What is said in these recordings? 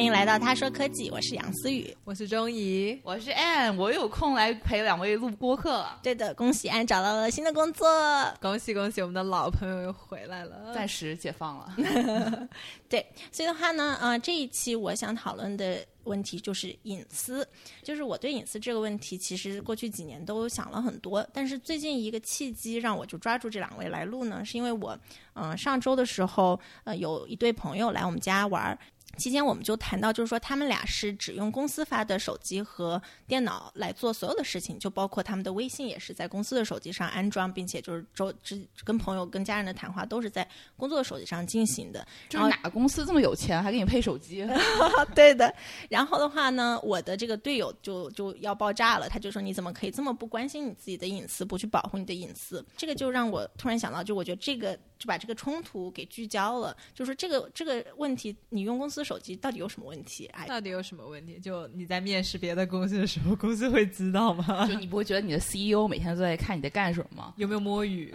欢迎来到他说科技，我是杨思雨，我是钟怡，我是 Anne，我有空来陪两位录播客了。对的，恭喜安找到了新的工作，恭喜恭喜，我们的老朋友又回来了，暂时解放了。对，所以的话呢，呃，这一期我想讨论的问题就是隐私，就是我对隐私这个问题，其实过去几年都想了很多，但是最近一个契机让我就抓住这两位来录呢，是因为我，嗯、上周的时候，呃，有一对朋友来我们家玩儿。期间我们就谈到，就是说他们俩是只用公司发的手机和电脑来做所有的事情，就包括他们的微信也是在公司的手机上安装，并且就是周之跟朋友、跟家人的谈话都是在工作的手机上进行的。就是哪个公司这么有钱，还给你配手机？对的。然后的话呢，我的这个队友就就要爆炸了，他就说你怎么可以这么不关心你自己的隐私，不去保护你的隐私？这个就让我突然想到，就我觉得这个就把这个冲突给聚焦了，就是这个这个问题，你用公司手机到底有什么问题？哎，到底有什么问题？就你在面试别的公司的时候，公司会知道吗？就你不会觉得你的 CEO 每天都在看你在干什么吗？有没有摸鱼？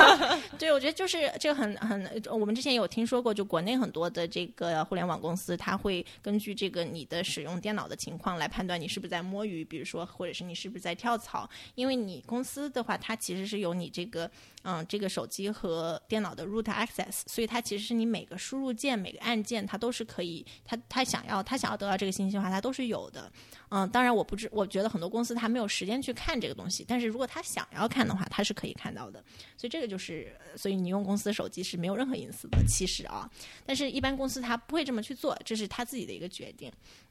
对，我觉得就是这个很很，我们之前有听说过，就国内很多的这个互联网公司，它会根据这个你的使用电脑的情况来判断你是不是在摸鱼，比如说或者是你是不是在跳槽，因为你公司的话，它其实是有你这个嗯这个手机和电脑的 root access，所以它其实是你每个输入键、每个按键，它都是可以，他他想要他想要得到这个信息的话，他都是有的。嗯，当然我不知，我觉得很多公司他没有时间去看这个东西，但是如果他想要看的话，他是可以看到的。所以这个就是，所以你用公司手机是没有任何隐私的，其实啊，但是一般公司他不会这么去做，这是他自己的一个决定。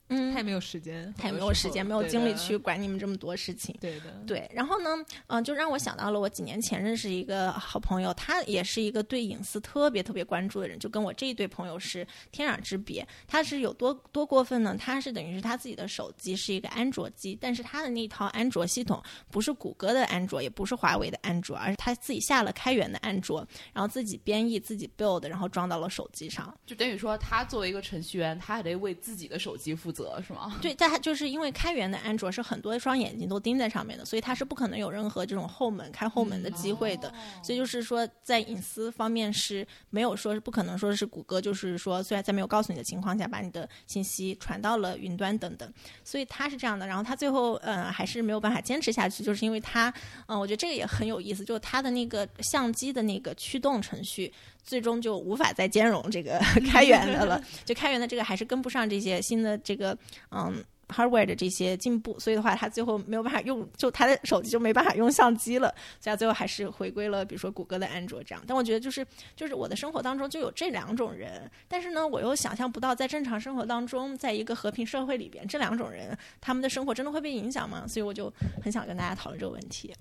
嗯他也没有时间，他也没有时间，没有精力去。管你们这么多事情。对的，对，然后呢，嗯、就让我想到了我几年前认识一个好朋友，他也是一个对隐私特别特别关注的人，就跟我这一对朋友是天壤之别。他是有多多过分呢？他是等于是他自己的手机是一个安卓机，但是他的那一套安卓系统不是谷歌的安卓，也不是华为的安卓，而是他自己下了开源的安卓，然后自己编译、自己 build，然后装到了手机上。就等于说，他作为一个程序员，他还得为自己的手机负责，是吗？对，但它就是因为开源的安卓是很多双眼睛都盯在上面的，所以它是不可能有任何这种后门开后门的机会的。所以就是说，在隐私方面是没有说是不可能说是谷歌，就是说虽然在没有告诉你的情况下，把你的信息传到了云端等等。所以它是这样的，然后它最后呃还是没有办法坚持下去，就是因为它嗯、我觉得这个也很有意思，就是它的那个相机的那个驱动程序。最终就无法再兼容这个 开源的了，就开源的这个还是跟不上这些新的这个嗯 hardware 的这些进步，所以的话，他最后没有办法用，就他的手机就没办法用相机了，所以他最后还是回归了比如说谷歌的安卓这样。但我觉得就是就是我的生活当中就有这两种人，但是呢，我又想象不到在正常生活当中，在一个和平社会里边，这两种人他们的生活真的会被影响吗？所以我就很想跟大家讨论这个问题。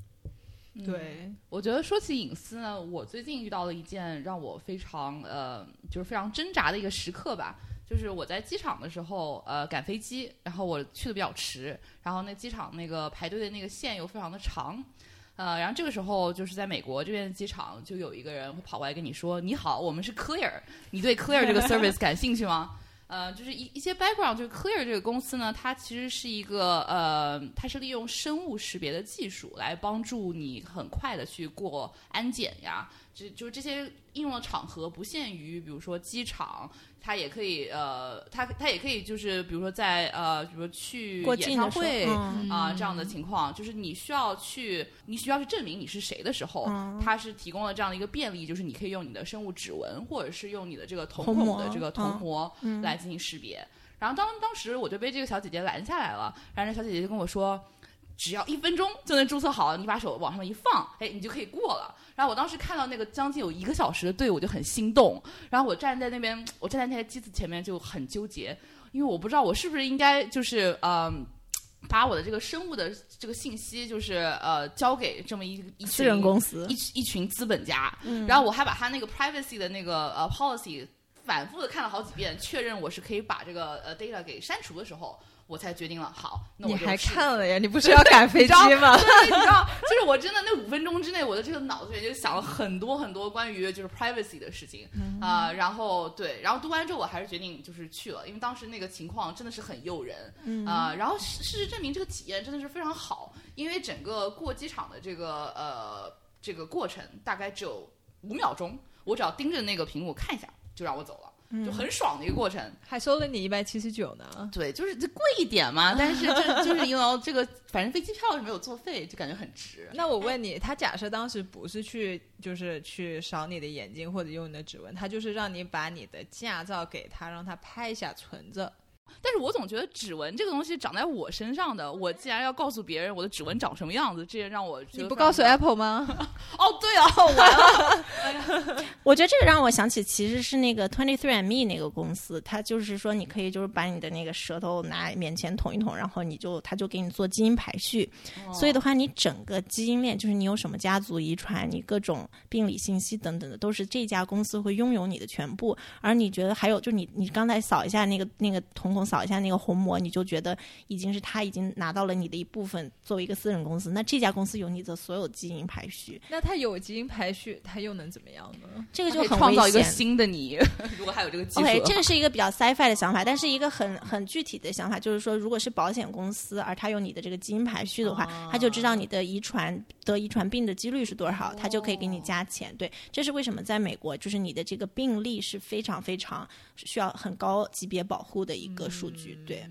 对，我觉得说起隐私呢，我最近遇到了一件让我非常呃，就是非常挣扎的一个时刻吧。就是我在机场的时候，呃，赶飞机，然后我去的比较迟，然后那机场那个排队的那个线又非常的长，呃，然后这个时候就是在美国这边的机场，就有一个人会跑过来跟你说：“你好，我们是 Clear，你对 Clear 这个 service 感兴趣吗？”呃，就是一一些 background，就是 Clear 这个公司呢，它其实是一个呃，它是利用生物识别的技术来帮助你很快的去过安检呀，就就是这些应用的场合不限于，比如说机场，它也可以呃，它它也可以就是比如说在呃，比如说去演唱会嗯啊、这样的情况，就是你需要去你需要去证明你是谁的时候，嗯它是提供了这样的一个便利，就是你可以用你的生物指纹或者是用你的这个瞳孔的这个瞳嗯膜来进行识别。然后当当时我就被这个小姐姐拦下来了，然后那小姐姐就跟我说。只要一分钟就能注册好，你把手往上一放，哎，你就可以过了。然后我当时看到那个将近有一个小时的队伍，我就很心动。然后我站在那边，我站在那台机子前面就很纠结，因为我不知道我是不是应该就是嗯。把我的这个生物的这个信息，就是呃，交给这么一一群私人公司一一群资本家，嗯然后我还把他那个 privacy 的那个呃 policy 反复的看了好几遍，确认我是可以把这个呃 data 给删除的时候，我才决定了，好，那我你还看了呀？你不是要赶飞机吗？对，你知道，就是我真的那五分钟之内，我的这个脑子里就想了很多很多关于就是 privacy 的事情啊、然后对，然后读完之后我还是决定就是去了，因为当时那个情况真的是很诱人啊、然后事事实证明这个体验真的是非常好，因为整个过机场的这个呃这个过程大概只有五秒钟，我只要盯着那个屏幕看一下就让我走了。嗯就很爽的一个过程。还收了你一百七十九呢。对，就是这贵一点嘛，但是这就是因为这个，反正飞机票是没有作废，就感觉很值。那我问你，他假设当时不是去，就是去扫你的眼睛或者用你的指纹，他就是让你把你的驾照给他，让他拍一下存着。但是我总觉得指纹这个东西长在我身上的，我既然要告诉别人我的指纹长什么样子，这也让我你不告诉 Apple 吗？哦，对啊，完了，我觉得这个让我想起，其实是那个 Twenty Three and Me 那个公司，它就是说你可以就是把你的那个舌头拿面前捅一捅，然后你就它就给你做基因排序。所以的话，你整个基因链就是你有什么家族遗传，你各种病理信息等等的，都是这家公司会拥有你的全部。而你觉得还有，就你你刚才扫一下那个那个瞳孔，扫一下那个虹膜，你就觉得已经是他已经拿到了你的一部分，作为一个私人公司，那这家公司有你的所有基因排序，那他有基因排序，他又能怎么样呢？这个就很危创造一个。新的你，如果还有这个技术 OK，这个是一个比较 sci-fi 的想法，但是一个很很具体的想法就是说，如果是保险公司，而他有你的这个基因排序的话，他就知道你的遗传得遗传病的几率是多少，他就可以给你加钱。对，这是为什么在美国，就是你的这个病例是非常非常需要很高级别保护的一个数据。对，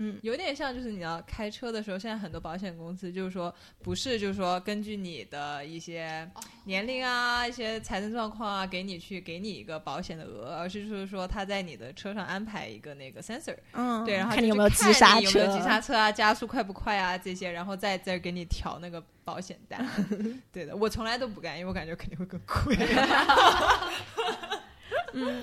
嗯有点像，就是你要开车的时候，现在很多保险公司就是说，不是就是说根据你的一些年龄啊、一些财政状况啊，给你去给你一个保险的额，而是就是说他在你的车上安排一个那个 sensor，嗯，对，然后看你有没有急刹车，有没有急刹车啊，加速快不快啊这些，然后再再给你调那个保险单。对的，我从来都不干，因为我感觉肯定会更贵。嗯，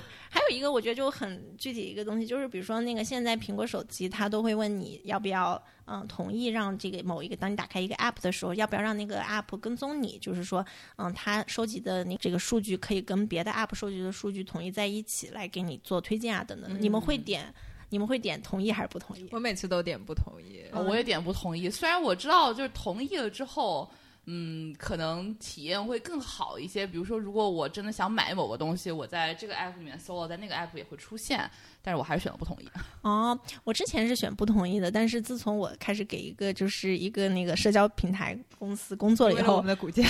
一个我觉得就很具体一个东西，就是比如说那个现在苹果手机，它都会问你要不要嗯同意让这个某一个，当你打开一个 app 的时候，要不要让那个 app 跟踪你，就是说嗯它收集的那这个数据可以跟别的 app 收集的数据统一在一起来给你做推荐啊等等的。你们会点你们会点同意还是不同意？我每次都点不同意。哦我也点不同意。虽然我知道，就是同意了之后，嗯，可能体验会更好一些。比如说，如果我真的想买某个东西，我在这个 app 里面搜了，在那个 app 也会出现，但是我还是选了不同意。哦，我之前是选不同意的，但是自从我开始给一个就是一个那个社交平台公司工作了以后我们，的股价，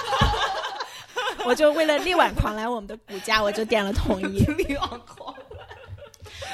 我就为了力挽狂澜我们的股价，我就点了同意。力挽狂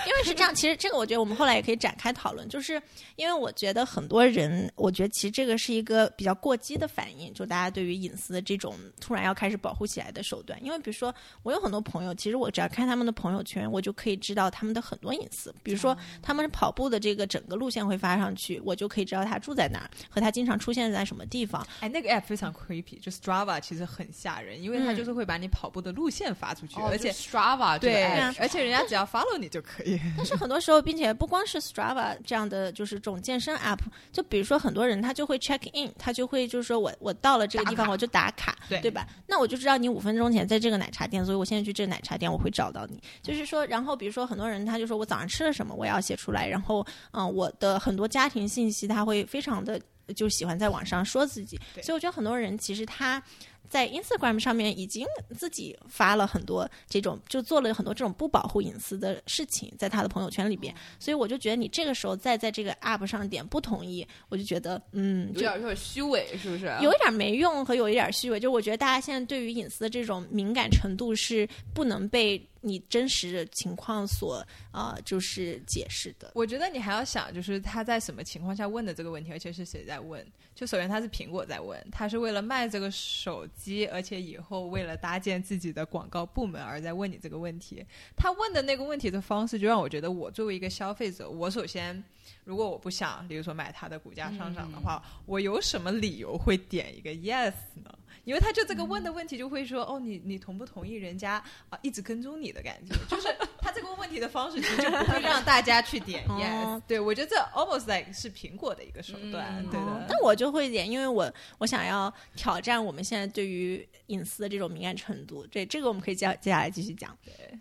因为是这样，其实这个我觉得我们后来也可以展开讨论，就是因为我觉得很多人，我觉得其实这个是一个比较过激的反应，就大家对于隐私的这种突然要开始保护起来的手段。因为比如说，我有很多朋友，其实我只要看他们的朋友圈，我就可以知道他们的很多隐私，比如说他们跑步的这个整个路线会发上去，我就可以知道他住在哪儿和他经常出现在什么地方。哎，那个 app 非常 creepy，就 Strava 其实很吓人，因为它嗯就是会把你跑步的路线发出去，而且 Strava 对而且人家只要 follow 你就可以。但是很多时候，并且不光是 Strava 这样的，就是这种健身 app，就比如说很多人他就会 check in，他就会就是说我我到了这个地方我就打卡，对吧？那我就知道你五分钟前在这个奶茶店，所以我现在去这个奶茶店我会找到你。就是说，然后比如说很多人他就说我早上吃了什么，我要写出来，然后嗯，我的很多家庭信息他会非常的就喜欢在网上说自己，所以我觉得很多人其实他。在 Instagram 上面已经自己发了很多这种，就做了很多这种不保护隐私的事情，在他的朋友圈里边，所以我就觉得你这个时候再在这个 app 上点不同意，我就觉得嗯，有点有点虚伪，是不是？有一点没用和有一点虚伪，就我觉得大家现在对于隐私的这种敏感程度是不能被你真实的情况所呃就是解释的。我觉得你还要想，就是他在什么情况下问的这个问题，而且是谁在问？就首先他是苹果在问，他是为了卖这个手机，而且以后为了搭建自己的广告部门而在问你这个问题。他问的那个问题的方式，就让我觉得我作为一个消费者，我首先如果我不想，比如说买它的股价上涨的话，我有什么理由会点一个 yes 呢？因为他就这个问的问题就会说，哦，你你同不同意人家啊一直跟踪你的感觉？就是他这个问问题的方式，其实就不会让大家去点 yes 哦。对我觉得这 almost like 是苹果的一个手段，嗯对的。但我就会点，因为我我想要挑战我们现在对于隐私的这种敏感程度。对这个我们可以接接下来继续讲。对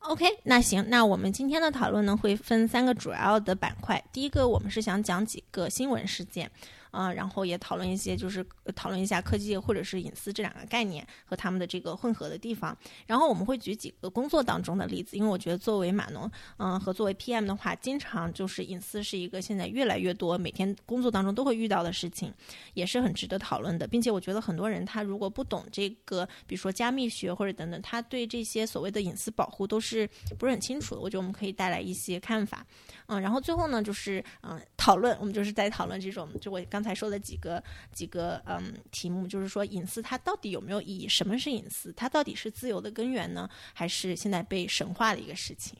OK，那行，那我们今天的讨论呢会分三个主要的板块。第一个，我们是想讲几个新闻事件。啊、然后也讨论一些就是讨论一下科技或者是隐私这两个概念和他们的这个混合的地方。然后我们会举几个工作当中的例子，因为我觉得作为码农，嗯、和作为 PM 的话，经常就是隐私是一个现在越来越多每天工作当中都会遇到的事情，也是很值得讨论的，并且我觉得很多人他如果不懂这个，比如说加密学或者等等，他对这些所谓的隐私保护都是不是很清楚的。我觉得我们可以带来一些看法，嗯，然后最后呢就是嗯讨论，我们就是在讨论这种就我刚刚才说的几个几个嗯题目，就是说隐私它到底有没有意义？什么是隐私？它到底是自由的根源呢，还是现在被神化的一个事情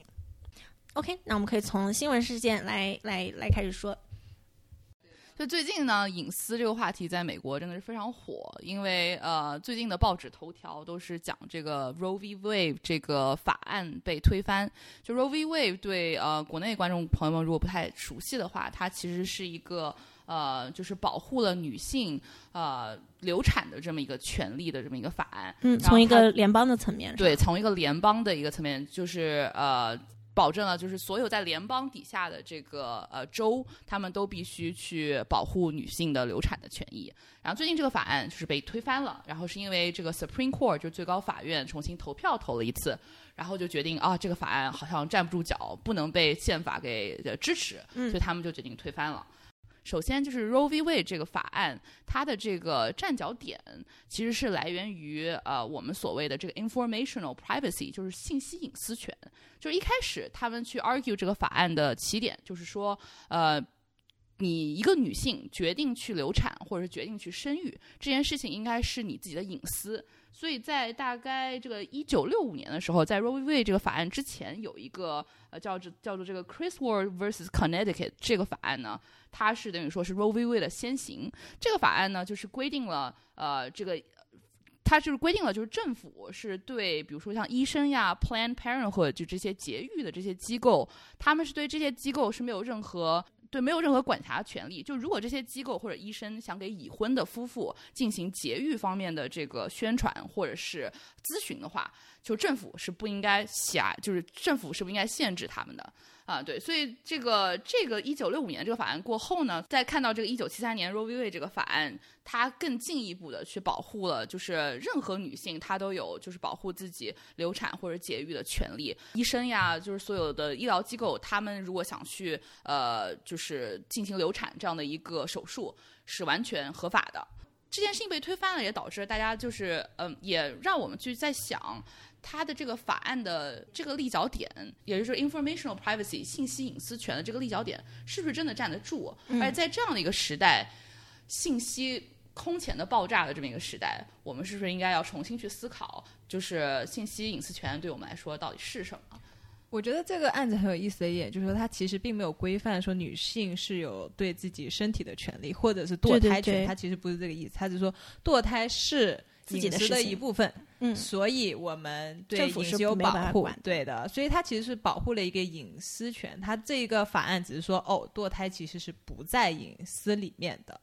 ？OK，那我们可以从新闻事件来来来开始说。就最近呢，隐私这个话题在美国真的是非常火，因为呃，最近的报纸头条都是讲这个 Roe v. Wade 这个法案被推翻。就 Roe v. Wade 对呃国内观众朋友们如果不太熟悉的话，它其实是一个呃就是保护了女性呃流产的这么一个权利的这么一个法案。嗯，从一个联邦的层面，对，从一个联邦的一个层面，就是呃，保证了就是所有在联邦底下的这个呃州，他们都必须去保护女性的流产的权益。然后最近这个法案就是被推翻了，然后是因为这个 Supreme Court 就最高法院重新投票投了一次，然后就决定啊，这个法案好像站不住脚，不能被宪法给呃支持，嗯所以他们就决定推翻了。首先就是 Roe v. Wade 这个法案，它的这个站脚点其实是来源于呃我们所谓的这个 informational privacy，就是信息隐私权。就是一开始他们去 argue 这个法案的起点，就是说呃。你一个女性决定去流产或者是决定去生育这件事情，应该是你自己的隐私。所以在大概这个一九六五年的时候，在 Roe v. Wade 这个法案之前，有一个呃叫做叫做这个 Criswell vs Connecticut 这个法案呢，它是等于说是 Roe v. Wade 的先行。这个法案呢，就是规定了呃这个。它就是规定了，就是政府是对，比如说像医生呀、Planned Parenthood 就这些节育的这些机构，他们是对这些机构是没有任何对没有任何管辖权利。就如果这些机构或者医生想给已婚的夫妇进行节育方面的这个宣传或者是咨询的话，就政府是不应该辖，就是政府是不应该限制他们的。啊，对，所以这个这个一九六五年这个法案过后呢，再看到这个一九七三年 Roe v. Wade 这个法案，它更进一步的去保护了，就是任何女性她都有就是保护自己流产或者节育的权利。医生呀，就是所有的医疗机构，他们如果想去呃就是进行流产这样的一个手术，是完全合法的。这件事情被推翻了，也导致大家就是嗯，也让我们去在想。它的这个法案的这个立脚点，也就是 informational privacy 信息隐私权的这个立脚点，是不是真的站得住？而在这样的一个时代，信息空前的爆炸的这么一个时代，我们是不是应该要重新去思考，就是信息隐私权对我们来说到底是什么？我觉得这个案子很有意思的一点，就是说它其实并没有规范说女性是有对自己身体的权利，或者是堕胎权，对对对它其实不是这个意思，它只是说堕胎是自己隐私的的事情一部分，嗯。所以我们对政府是隐私有保护对的，所以它其实是保护了一个隐私权。它这个法案只是说，哦，堕胎其实是不在隐私里面的，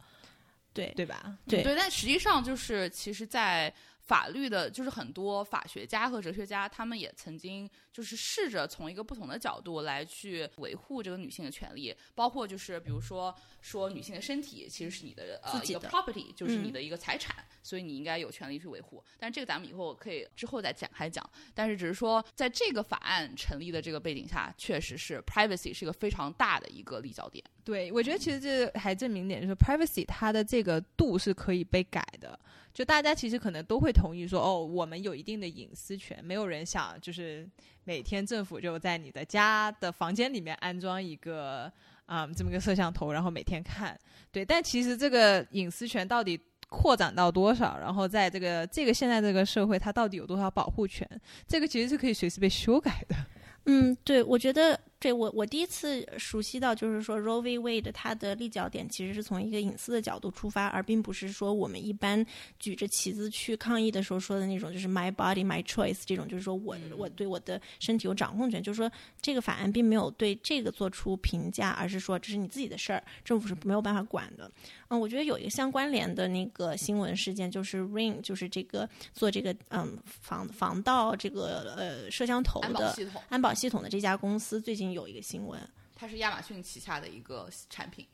对。对吧？对对，但实际上就是，其实，在法律的，就是很多法学家和哲学家，他们也曾经就是试着从一个不同的角度来去维护这个女性的权利，包括就是比如说说女性的身体其实是你的呃一个自己的 property，就是你嗯的一个财产，所以你应该有权利去维护。但这个咱们以后可以之后再展开讲。但是只是说，在这个法案成立的这个背景下，确实是 privacy 是一个非常大的一个立脚点。对，我觉得其实这还证明一点，就是 privacy 它的这个度是可以被改的。就大家其实可能都会同意说，哦，我们有一定的隐私权，没有人想就是每天政府就在你的家的房间里面安装一个啊、这么个摄像头，然后每天看。对，但其实这个隐私权到底扩展到多少，然后在这个这个现在这个社会，它到底有多少保护权，这个其实是可以随时被修改的。嗯，对，我觉得对我我第一次熟悉到，就是说 Roe v. Wade 它的立脚点其实是从一个隐私的角度出发，而并不是说我们一般举着旗子去抗议的时候说的那种，就是 My body, my choice 这种，就是说我我对我的身体有掌控权，就是说这个法案并没有对这个做出评价，而是说这是你自己的事儿，政府是没有办法管的。嗯，我觉得有一个相关联的那个新闻事件，就是 Ring，就是这个做这个嗯防防盗这个呃摄像头的安保系统的这家公司最近有一个新闻，它是亚马逊旗下的一个产品。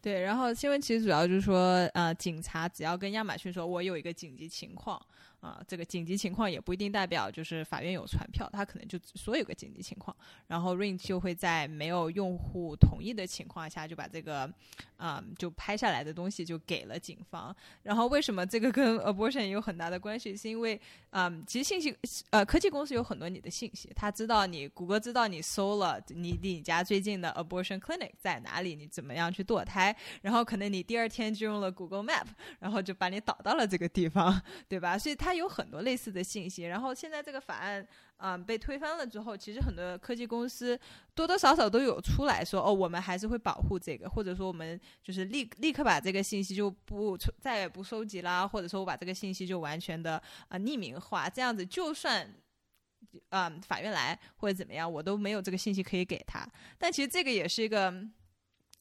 对，然后新闻其实主要就是说，呃，警察只要跟亚马逊说，我有一个紧急情况。啊，这个紧急情况也不一定代表就是法院有传票，他可能就说有个紧急情况，然后 Ring 就会在没有用户同意的情况下就把这个，啊，就拍下来的东西就给了警方。然后为什么这个跟 abortion 有很大的关系？是因为，嗯，其实信息，呃，科技公司有很多你的信息，他知道你，谷歌知道你搜了你离你家最近的 abortion clinic 在哪里，你怎么样去堕胎，然后可能你第二天就用了 Google Map，然后就把你导到了这个地方，对吧？所以他。有很多类似的信息，然后现在这个法案啊被推翻了之后，其实很多科技公司多多少少都有出来说，哦，我们还是会保护这个，或者说我们就是立立刻把这个信息就不再也不收集啦，或者说我把这个信息就完全的啊匿名化，这样子就算啊法院来或者怎么样，我都没有这个信息可以给他。但其实这个也是一个。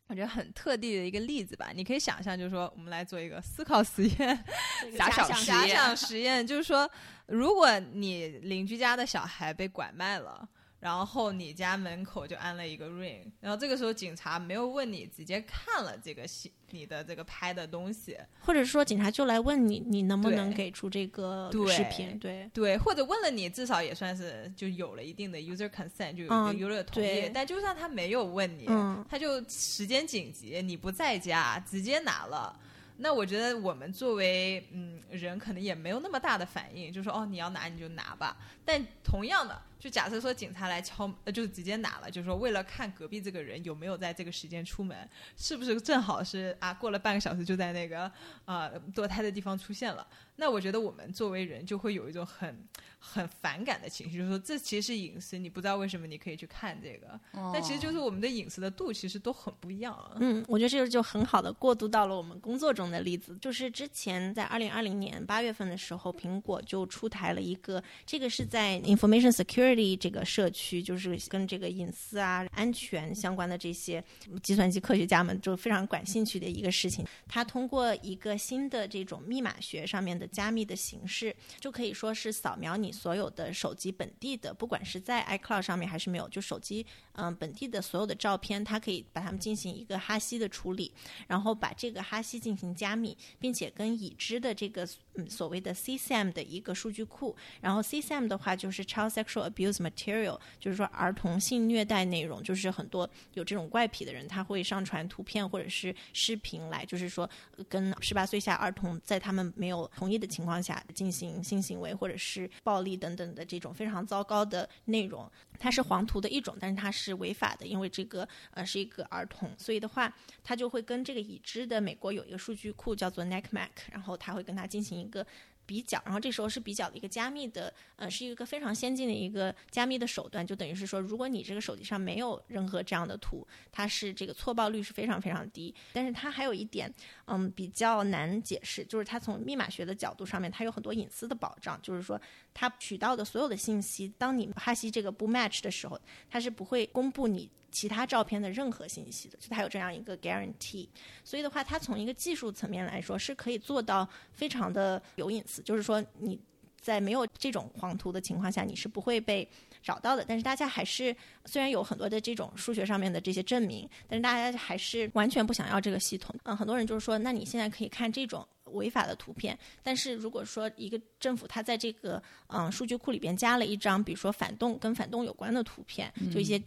我觉得很特地的一个例子吧，你可以想象，就是说，我们来做一个思考实验，假想实验假想实验，就是说，如果你邻居家的小孩被拐卖了。然后你家门口就安了一个 ring，然后这个时候警察没有问你，直接看了这个戏，你的这个拍的东西，或者说警察就来问你，你能不能给出这个视频？对对，或者问了你，至少也算是就有了一定的 user consent，就有一个 user 同意。但就算他没有问你，他就时间紧急，你不在家，直接拿了。那我觉得我们作为嗯人，可能也没有那么大的反应，就说哦你要拿你就拿吧。但同样的。就假设说警察来敲，呃，就直接拿了，就是说为了看隔壁这个人有没有在这个时间出门，是不是正好是啊，过了半个小时就在那个呃堕胎的地方出现了。那我觉得我们作为人就会有一种很很反感的情绪，就是说这其实是隐私，你不知道为什么你可以去看这个，但其实就是我们的隐私的度其实都很不一样。嗯，我觉得这个就很好的过渡到了我们工作中的例子，就是之前在二零二零年八月份的时候，苹果就出台了一个，这个是在 Information Security。这个社区就是跟这个隐私啊、安全相关的这些计算机科学家们就非常感兴趣的一个事情。它通过一个新的这种密码学上面的加密的形式，就可以说是扫描你所有的手机本地的，不管是在 iCloud 上面还是没有，就手机嗯本地的所有的照片，它可以把它们进行一个哈希的处理，然后把这个哈希进行加密，并且跟已知的这个嗯所谓的 CSAM 的一个数据库，然后 CSAM 的话就是 Child Sexual Abuse。material，就是说儿童性虐待内容，就是很多有这种怪癖的人，他会上传图片或者是视频来，就是说跟十八岁以下儿童在他们没有同意的情况下进行性行为或者是暴力力等等的这种非常糟糕的内容。它是黄图的一种，但是它是违法的，因为这个呃是一个儿童，所以的话，它就会跟这个已知的美国有一个数据库叫做 NECMAC，然后它会跟它进行一个。比较，然后这时候是比较的一个加密的，呃，是一个非常先进的一个加密的手段，就等于是说，如果你这个手机上没有任何这样的图，它是这个错报率是非常非常低。但是它还有一点，嗯，比较难解释，就是它从密码学的角度上面，它有很多隐私的保障，就是说它取到的所有的信息，当你哈希这个不 match 的时候，它是不会公布你。其他照片的任何信息的，就它有这样一个 guarantee，所以的话，它从一个技术层面来说是可以做到非常的有隐私，就是说你在没有这种黄图的情况下，你是不会被找到的。但是大家还是虽然有很多的这种数学上面的这些证明，但是大家还是完全不想要这个系统。嗯，很多人就是说，那你现在可以看这种。违法的图片，但是如果说一个政府它在这个嗯数据库里边加了一张，比如说反动跟反动有关的图片，就一些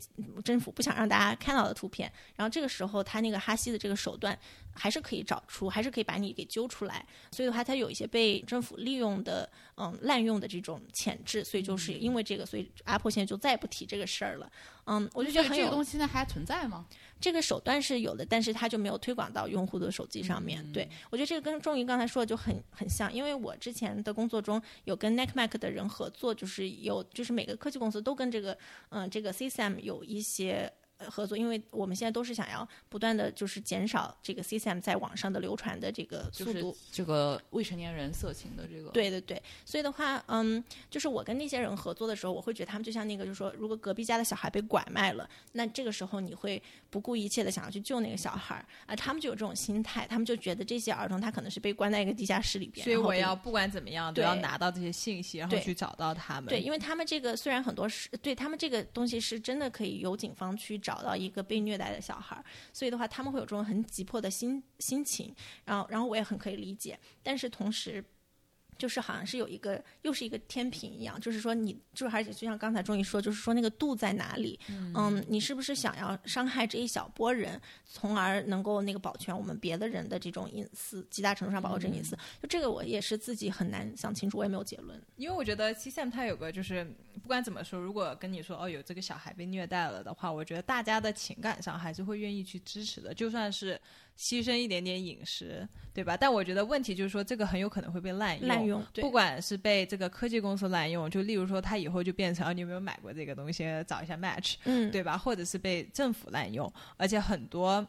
政府不想让大家看到的图片，然后这个时候它那个哈希的这个手段还是可以找出，还是可以把你给揪出来，所以的话它有一些被政府利用的嗯滥用的这种潜质，所以就是因为这个，所以 Apple 现在就再也不提这个事儿了。嗯，我就觉得这个东西现在还存在吗？这个手段是有的，但是它就没有推广到用户的手机上面。对我觉得这个跟仲怡刚才说的就很很像，因为我之前的工作中有跟 NECMAC 的人合作，就是有就是每个科技公司都跟这个嗯这个 CSAM 有一些。合作，因为我们现在都是想要不断的就是减少这个 CSM 在网上的流传的这个速度，这个未成年人色情的这个。对对对，所以的话，嗯，就是我跟那些人合作的时候，我会觉得他们就像那个，就是说，如果隔壁家的小孩被拐卖了，那这个时候你会不顾一切的想要去救那个小孩啊，他们就有这种心态，他们就觉得这些儿童他可能是被关在一个地下室里边，所以我要不管怎么样都要拿到这些信息，然后去找到他们。对，因为他们这个虽然很多是对他们这个东西是真的可以由警方去。找到一个被虐待的小孩儿，所以的话他们会有这种很急迫的心心情，然后然后我也很可以理解，但是同时。就是好像是有一个，又是一个天平一样，就是说你，就是而且就像刚才终于说，就是说那个度在哪里？嗯，你是不是想要伤害这一小波人，从而能够那个保全我们别的人的这种隐私，极大程度上保护这隐私？就这个我也是自己很难想清楚，我也没有结论。因为我觉得 C Sam 他有个就是不管怎么说，如果跟你说哦有这个小孩被虐待了的话，我觉得大家的情感上还是会愿意去支持的，就算是。牺牲一点点饮食，对吧？但我觉得问题就是说，这个很有可能会被滥用。滥用，不管是被这个科技公司滥用，就例如说，他以后就变成啊，你有没有买过这个东西？找一下 match，嗯，对吧？或者是被政府滥用，而且很多。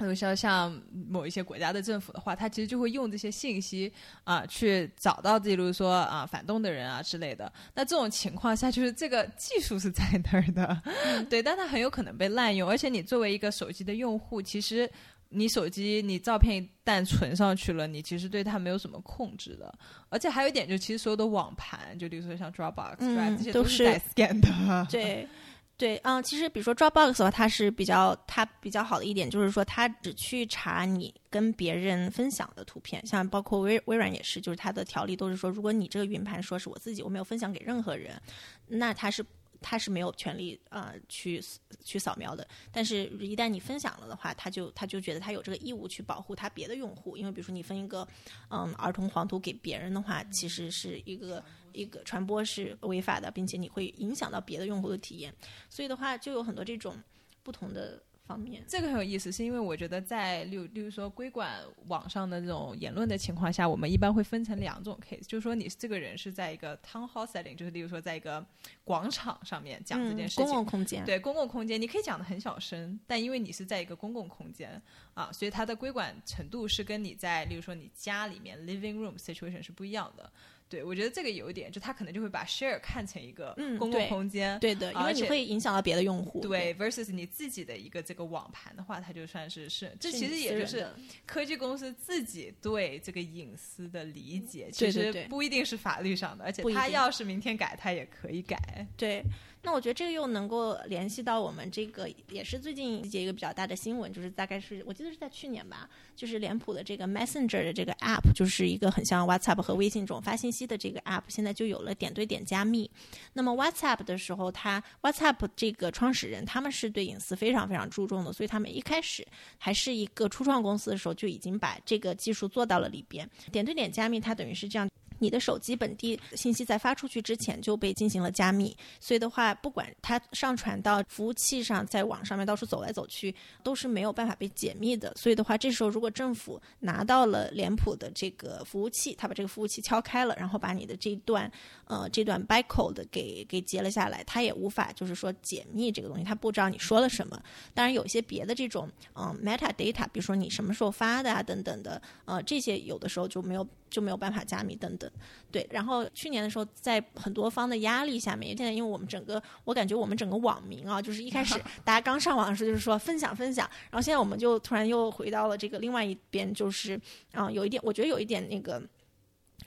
比如说像某一些国家的政府的话，他其实就会用这些信息啊，去找到，比如说啊反动的人啊之类的。那这种情况下，就是这个技术是在那儿的，对，但它很有可能被滥用。而且你作为一个手机的用户，其实你手机你照片一旦存上去了，你其实对它没有什么控制的。而且还有一点，就其实所有的网盘，就比如说像 Dropbox、Drive 这些都是带 scan 的，对。对，嗯，其实比如说 Dropbox 的话，它是比较它比较好的一点，就是说它只去查你跟别人分享的图片，像包括微微软也是，就是它的条例都是说，如果你这个云盘说是我自己，我没有分享给任何人，那它是。他是没有权利呃去去扫描的，但是一旦你分享了的话，他就他就觉得他有这个义务去保护他别的用户，因为比如说你分一个嗯儿童黄图给别人的话，其实是一个一个传播是违法的，并且你会影响到别的用户的体验，所以的话就有很多这种不同的。方面，这个很有意思，是因为我觉得在例例如说规管网上的这种言论的情况下，我们一般会分成两种 case，就是说你这个人是在一个 town hall setting，就是例如说在一个广场上面讲这件事情，公共空间，对公共空间，你可以讲的很小声，但因为你是在一个公共空间啊，所以它的规管程度是跟你在例如说你家里面 living room situation 是不一样的。对，我觉得这个有一点，就他可能就会把 share 看成一个公共空间，对的，因为你会影响到别的用户。对，versus 你自己的一个这个网盘的话，它就算是是，这其实也就是科技公司自己对这个隐私的理解，其实不一定是法律上的，而且他要是明天改，他也可以改。对。那我觉得这个又能够联系到我们这个，也是最近一节一个比较大的新闻，就是大概是我记得是在去年吧，就是脸谱的这个 Messenger 的这个 App，就是一个很像 WhatsApp 和微信这种发信息的这个 App，现在就有了点对点加密。那么 WhatsApp 的时候，它 WhatsApp 这个创始人他们是对隐私非常非常注重的，所以他们一开始还是一个初创公司的时候就已经把这个技术做到了里边。点对点加密，它等于是这样。你的手机本地信息在发出去之前就被进行了加密，所以的话，不管它上传到服务器上，在网上面到处走来走去，都是没有办法被解密的。所以的话，这时候如果政府拿到了脸谱的这个服务器，他把这个服务器敲开了，然后把你的这段呃这段 bytecode 给给截了下来，他也无法就是说解密这个东西，他不知道你说了什么。当然，有一些别的这种嗯 metadata，比如说你什么时候发的啊等等的，呃，这些有的时候就没有。就没有办法加密等等，对。然后去年的时候，在很多方的压力下面，现在因为我们整个，我感觉我们整个网民啊，就是一开始 大家刚上网的时候，就是说分享分享，然后现在我们就突然又回到了这个另外一边，就是啊，有一点，我觉得有一点那个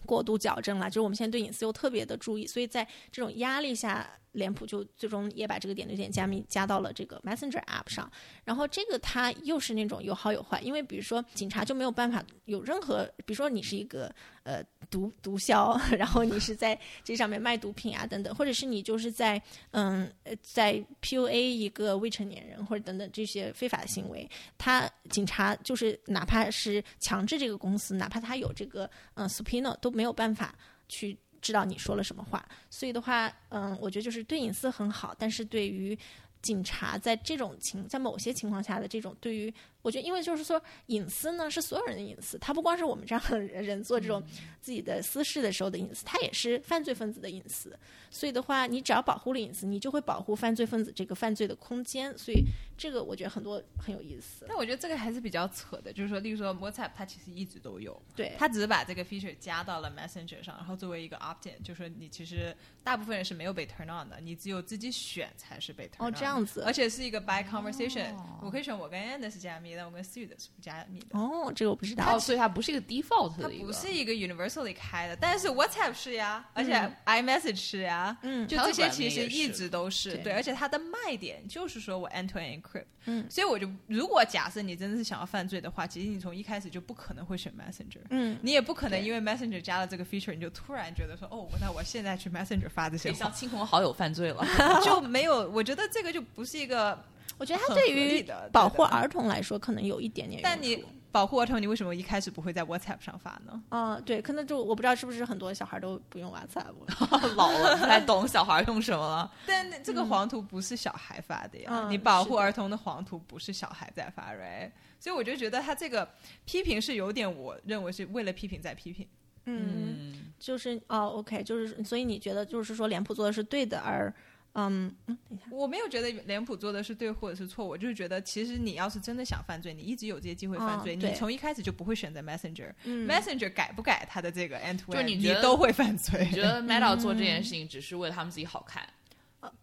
过度矫正了，就是我们现在对隐私又特别的注意，所以在这种压力下。脸谱就最终也把这个点对点加密加到了这个 Messenger App 上，然后这个它又是那种有好有坏，因为比如说警察就没有办法有任何，比如说你是一个呃毒毒枭，然后你是在这上面卖毒品啊等等，或者是你就是在嗯在 PUA 一个未成年人或者等等这些非法的行为，他警察就是哪怕是强制这个公司，哪怕他有这个嗯 subpoena 都没有办法去。知道你说了什么话，所以的话，嗯，我觉得就是对隐私很好，但是对于警察在这种情在某些情况下的这种对于。我觉得，因为就是说，隐私呢是所有人的隐私，它不光是我们这样的人做这种自己的私事的时候的隐私，它也是犯罪分子的隐私。所以的话，你只要保护了隐私，你就会保护犯罪分子这个犯罪的空间。所以这个我觉得很多很有意思。但我觉得这个还是比较扯的，就是说，例如说 WhatsApp 它其实一直都有，对，它只是把这个 feature 加到了 Messenger 上，然后作为一个 option，就是说你其实大部分人是没有被 turn on 的，你只有自己选才是被 turn on。哦，这样子，而且是一个 by conversation，我可以选我跟 Anne 是加密。密，但我跟思雨的是不加密的。哦，这个我不知道。哦，所以它不是一个 default 的一个，不是一个 universally 开的，但是 WhatsApp 是呀，而且 iMessage 是呀，嗯就这些其实一直都是对对，而且它的卖点就是说我 end to end encrypt，嗯。所以我就如果假设你真的是想要犯罪的话，其实你从一开始就不可能会选 Messenger，嗯，你也不可能因为 Messenger 加了这个 feature，你就突然觉得说哦，那我现在去 Messenger 发这些可以向，亲朋好友犯罪了。就没有，我觉得这个就不是一个我觉得它对于保护儿童来说，可能有一点点。但你保护儿童，你为什么一开始不会在 WhatsApp 上发呢？啊、对，可能就我不知道是不是很多小孩都不用 WhatsApp。老了不太懂小孩用什么了。但这个黄图不是小孩发的呀，嗯你保护儿童的黄图不是小孩在发，right？所以我就觉得他这个批评是有点，我认为是为了批评在批评。嗯，嗯，就是哦，OK，就是所以你觉得就是说脸谱做的是对的，而嗯嗯，等一下，我没有觉得脸谱做的是对或者是错，我就是觉得其实你要是真的想犯罪，你一直有这些机会犯罪，嗯你从一开始就不会选择 Messenger。嗯 Messenger 改不改它的这个 end to 就你觉得都会犯罪。你觉得 Meta 做这件事情只是为了他们自己好看？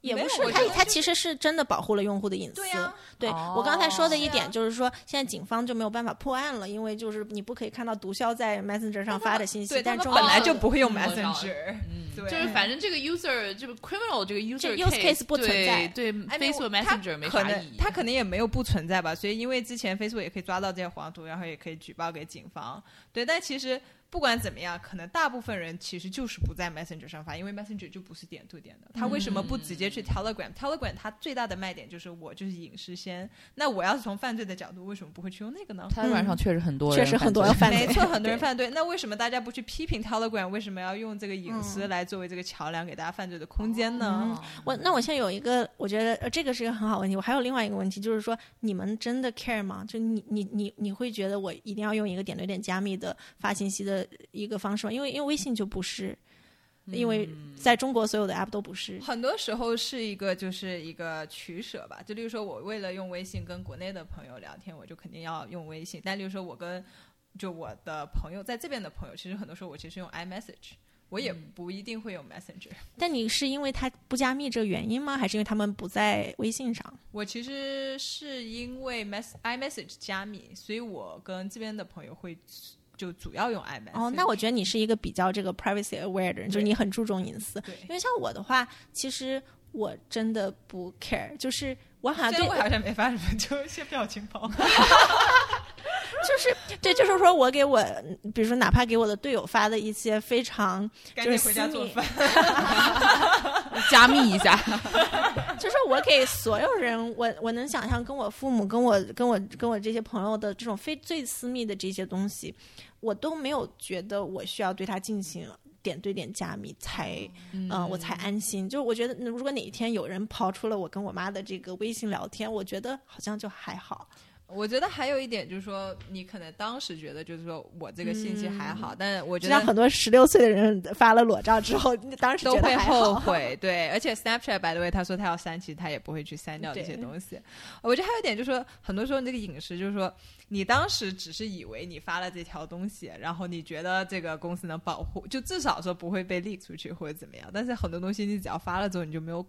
也不是它它我觉得就其实是真的保护了用户的隐私。对啊对哦我刚才说的一点就是说，现在警方就没有办法破案了，因为就是你不可以看到毒枭在 Messenger 上发的信息，但中本来就不会用 Messenger。嗯，对就是反正这个 user 这个 criminal 这个 user 这 use case 不存在对对 Facebook Messenger 没可啥意义。能他可能也没有不存在吧，所以因为之前 Facebook 也可以抓到这些黄图，然后也可以举报给警方。对，但其实不管怎么样，可能大部分人其实就是不在 Messenger 上发，因为 Messenger 就不是点对点的。他为什么不直接去 Telegram？Telegram 它最大的卖点就是我就是隐私先。那我要是从犯罪的角度，为什么不会去用那个呢？？Telegram 上确实很多人确实很多人犯罪没错，很多人犯罪。那为什么大家不去批评 Telegram？为什么要用这个隐私来作为这个桥梁给大家犯罪的空间呢？哦我那我现在有一个，我觉得、呃、这个是一个很好问题。我还有另外一个问题，就是说你们真的 care 吗？就你你你你会觉得我一定要用一个点对点加密的发信息的一个方式吗？因为因为微信就不是，因为在中国所有的 app 都不是。很多时候是一个就是一个取舍吧，就例如说我为了用微信跟国内的朋友聊天，我就肯定要用微信。但例如说我跟就我的朋友在这边的朋友，其实很多时候我其实用 iMessage，我也不一定会用 Messenger。但你是因为它不加密这个原因吗？还是因为他们不在微信上？我其实是因为 Mess iMessage 加密，所以我跟这边的朋友会就主要用 iMessage。哦，那我觉得你是一个比较这个 privacy aware 的人，就是你很注重隐私。对因为像我的话，其实我真的不 care，就是我好像对我好像没发什么，就一些表情包。就是对，就是说我给我，比如说哪怕给我的队友发的一些非常赶紧就是私密回家做饭。加密一下，就是我给所有人，我我能想象跟我父母、跟我、跟我、跟我这些朋友的这种非最私密的这些东西，我都没有觉得我需要对它进行点对点加密才，嗯、我才安心。就是我觉得，如果哪一天有人刨出了我跟我妈的这个微信聊天，我觉得好像就还好。我觉得还有一点就是说，你可能当时觉得就是说我这个信息还好，但我觉得就像很多十六岁的人发了裸照之后，当时都会。后悔。对，而且 Snapchat by the way，他说他要删，其实他也不会去删掉这些东西。我觉得还有一点就是说，很多时候那个隐私就是说，你当时只是以为你发了这条东西，然后你觉得这个公司能保护，就至少说不会被 leak 出去或者怎么样。但是很多东西你只要发了之后，你就没有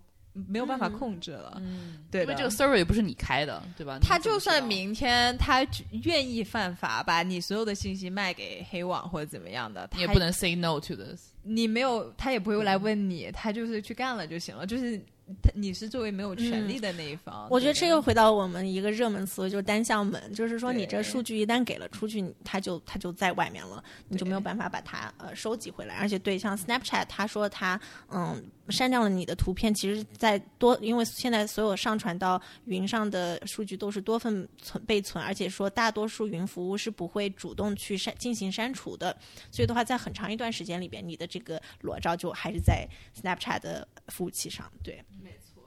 没有办法嗯控制了。嗯，对因为这个 server 也不是你开的，对吧？他就算明天他愿意犯法，把你所有的信息卖给黑网或者怎么样的，他你也不能 say no to this。你没有，他也不会来问你，他就是去干了就行了。就是他你是作为没有权利的那一方。我觉得这又回到我们一个热门词汇，就是单向门，就是说你这数据一旦给了出去，你它就它就在外面了，你就没有办法把它呃收集回来。而且对像 Snapchat，他说他嗯删掉了你的图片，其实在多，因为现在所有上传到云上的数据都是多份存备存，而且说大多数云服务是不会主动去删进行删除的，所以的话，在很长一段时间里边，你的这个裸照就还是在 Snapchat 的服务器上，对。没错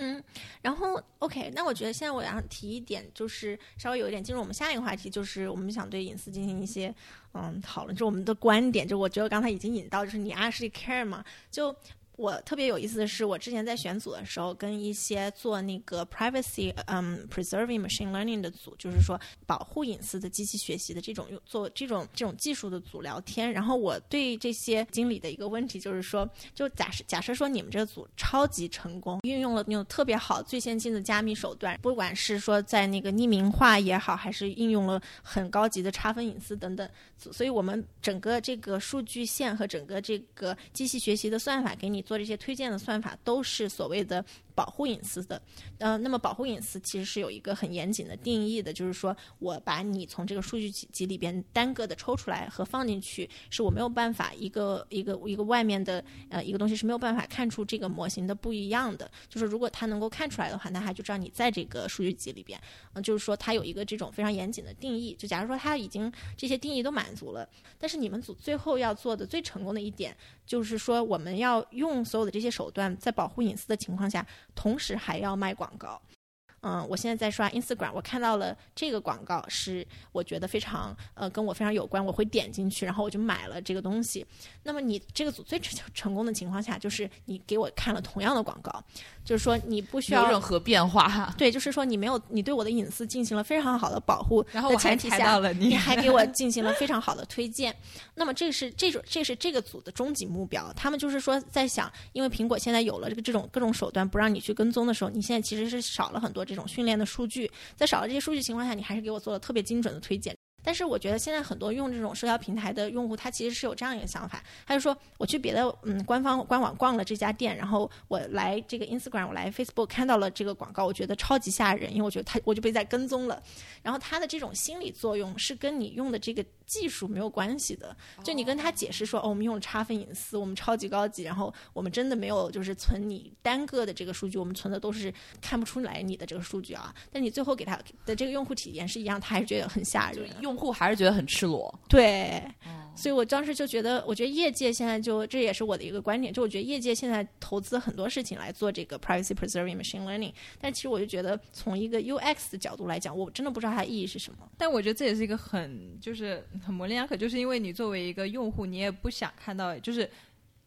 嗯，然后 OK，那我觉得现在我想提一点，就是稍微有一点进入我们下一个话题，就是我们想对隐私进行一些嗯讨论，就我们的观点。就我觉得刚才已经引到，就是你 actually care 嘛？就我特别有意思的是，我之前在选组的时候，跟一些做那个 privacy 嗯 preserving machine learning 的组，就是说保护隐私的机器学习的这种做这种这种技术的组聊天。然后我对这些经理的一个问题就是说，就假设假设说你们这个组超级成功，运用了那种特别好、最先进的加密手段，不管是说在那个匿名化也好，还是应用了很高级的差分隐私等等，所以我们整个这个数据线和整个这个机器学习的算法给你做这些推荐的算法，都是所谓的。保护隐私的，呃，那么保护隐私其实是有一个很严谨的定义的，就是说我把你从这个数据集里边单个的抽出来和放进去，是我没有办法一个一个一个外面的呃一个东西是没有办法看出这个模型的不一样的。就是如果它能够看出来的话，那它就知道你在这个数据集里边。嗯，就是说它有一个这种非常严谨的定义。就假如说它已经这些定义都满足了，但是你们组最后要做的最成功的一点，就是说我们要用所有的这些手段，在保护隐私的情况下。同时还要卖广告。嗯，我现在在刷 Instagram，我看到了这个广告，是我觉得非常呃跟我非常有关，我会点进去，然后我就买了这个东西。那么你这个组最成 成功的情况下，就是你给我看了同样的广告，就是说你不需要任何变化。对，就是说你没有你对我的隐私进行了非常好的保护，然后我还猜到了你还给我进行了非常好的推荐。那么这是这种这是这个组的终极目标。他们就是说在想，因为苹果现在有了这个这种各种手段不让你去跟踪的时候，你现在其实是少了很多。这种训练的数据，在少了这些数据情况下，你还是给我做了特别精准的推荐。但是我觉得现在很多用这种社交平台的用户，他其实是有这样一个想法，他就说我去别的嗯官方官网逛了这家店，然后我来这个 Instagram，我来 Facebook 看到了这个广告，我觉得超级吓人，因为我觉得他我就被在跟踪了。然后他的这种心理作用是跟你用的这个技术没有关系的，就你跟他解释说哦，我们用了差分隐私，我们超级高级，然后我们真的没有就是存你单个的这个数据，我们存的都是看不出来你的这个数据啊。但你最后给他的这个用户体验是一样，他还是觉得很吓人，用户还是觉得很赤裸。对，所以我当时就觉得，我觉得业界现在就这也是我的一个观点，就我觉得业界现在投资很多事情来做这个 privacy preserving machine learning，但其实我就觉得从一个 UX 的角度来讲，我真的不知道它意义是什么。但我觉得这也是一个很就是很模棱两可，就是因为你作为一个用户，你也不想看到，就是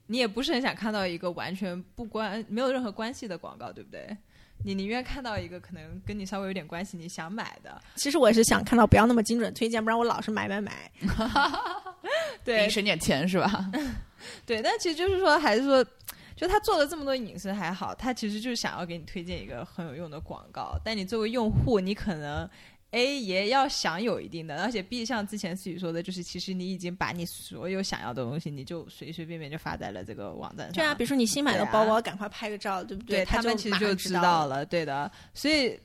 你也不是很想看到一个完全不关没有任何关系的广告，对不对？你宁愿看到一个可能跟你稍微有点关系，你想买的。其实我也是想看到不要那么精准推荐，不然我老是买买买。对，省点钱是吧？对，但其实就是说，还是说，就他做了这么多隐私还好，他其实就是想要给你推荐一个很有用的广告。但你作为用户，你可能。A 也要想有一定的，而且 B 像之前思雨说的，就是其实你已经把你所有想要的东西，你就随随便便就发在了这个网站上。对啊，比如说你新买的包包，赶快拍个照，对不对？他们其实就知道了，对的。所以。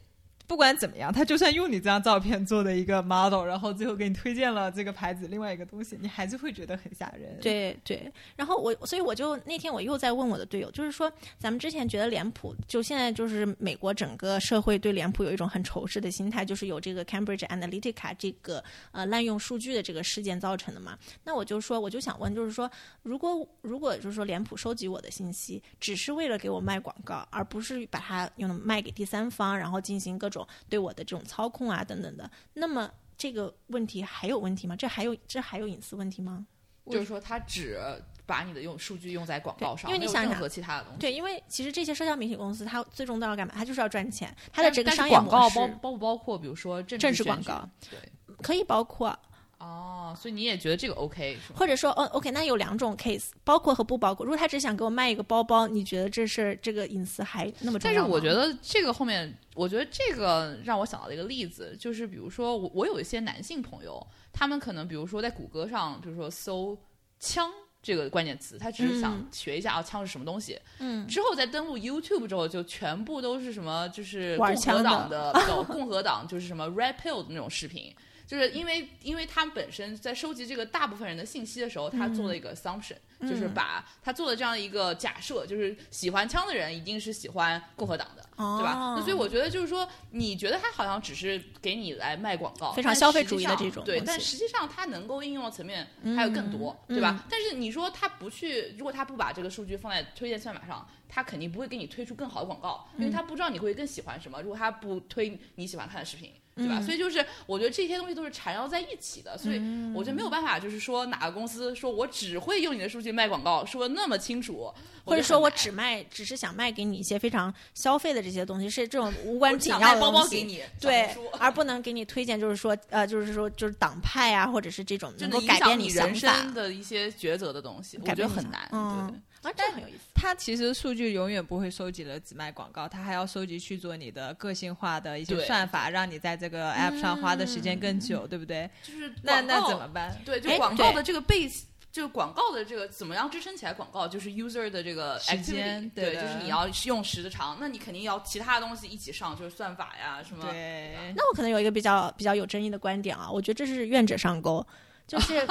不管怎么样，他就算用你这张照片做的一个 model，然后最后给你推荐了这个牌子另外一个东西，你还是会觉得很吓人。对对，然后我，所以我就那天我又在问我的队友，就是说，咱们之前觉得脸谱，就现在就是美国整个社会对脸谱有一种很仇视的心态，就是有这个 Cambridge Analytica 这个呃滥用数据的这个事件造成的嘛。那我就说，我就想问，就是说，如果如果就是说脸谱收集我的信息，只是为了给我卖广告，而不是把它用卖给第三方，然后进行各种。对我的这种操控啊，等等的，那么这个问题还有问题吗？这还有这还有隐私问题吗？就是说，他只把你的用数据用在广告上，因为你想任何其他的东西。对，因为其实这些社交媒体公司，它最终都要干嘛？它就是要赚钱。它的这个商业广告包包不包括，比如说政治广告？对，可以包括。哦，所以你也觉得这个 OK？或者说，哦，OK，那有两种 case，包括和不包括。如果他只想给我卖一个包包，你觉得这事儿这个隐私还那么重要吗？但是我觉得这个后面，我觉得这个让我想到了一个例子，就是比如说我我有一些男性朋友，他们可能比如说在谷歌上，比如说搜“枪”这个关键词，他只是想学一下啊枪是什么东西。嗯。之后再登录 YouTube 之后，就全部都是什么，就是共和党的，共和党就是什么 Red Pill 的那种视频。就是因为，因为他本身在收集这个大部分人的信息的时候，他做了一个 assumption，就是把他做的这样一个假设，就是喜欢枪的人一定是喜欢共和党的，对吧？那所以我觉得就是说，你觉得他好像只是给你来卖广告，非常消费主义的这种，对，但实际上他能够应用的层面还有更多，对吧？但是你说他不去，如果他不把这个数据放在推荐算法上，他肯定不会给你推出更好的广告，因为他不知道你会更喜欢什么。如果他不推你喜欢看的视频。对吧？嗯所以就是我觉得这些东西都是缠绕在一起的，所以我觉得没有办法，就是说哪个公司说我只会用你的数据卖广告，说的那么清楚，或者说我只只卖，只是想卖给你一些非常消费的这些东西，是这种无关紧要的东西卖包包给。你，对而不能给你推荐，就是说，呃，就是说，就是党派啊，或者是这种就能够改变你人生，的一些抉择的东西，我觉得很难。嗯，啊，这很有意思。它其实数据永远不会收集了只卖广告，它还要收集去做你的个性化的一些算法，让你在这个 app 上花的时间更久，对不对？就是那那怎么办？对，就哎广告的这个 base，就是广告的这个怎么样支撑起来广告，就是 user 的这个时间对的就是你要用时的长，那你肯定要其他东西一起上，就是算法呀什么。对，那我可能有一个比较比较有争议的观点啊，我觉得这是愿者上钩，就是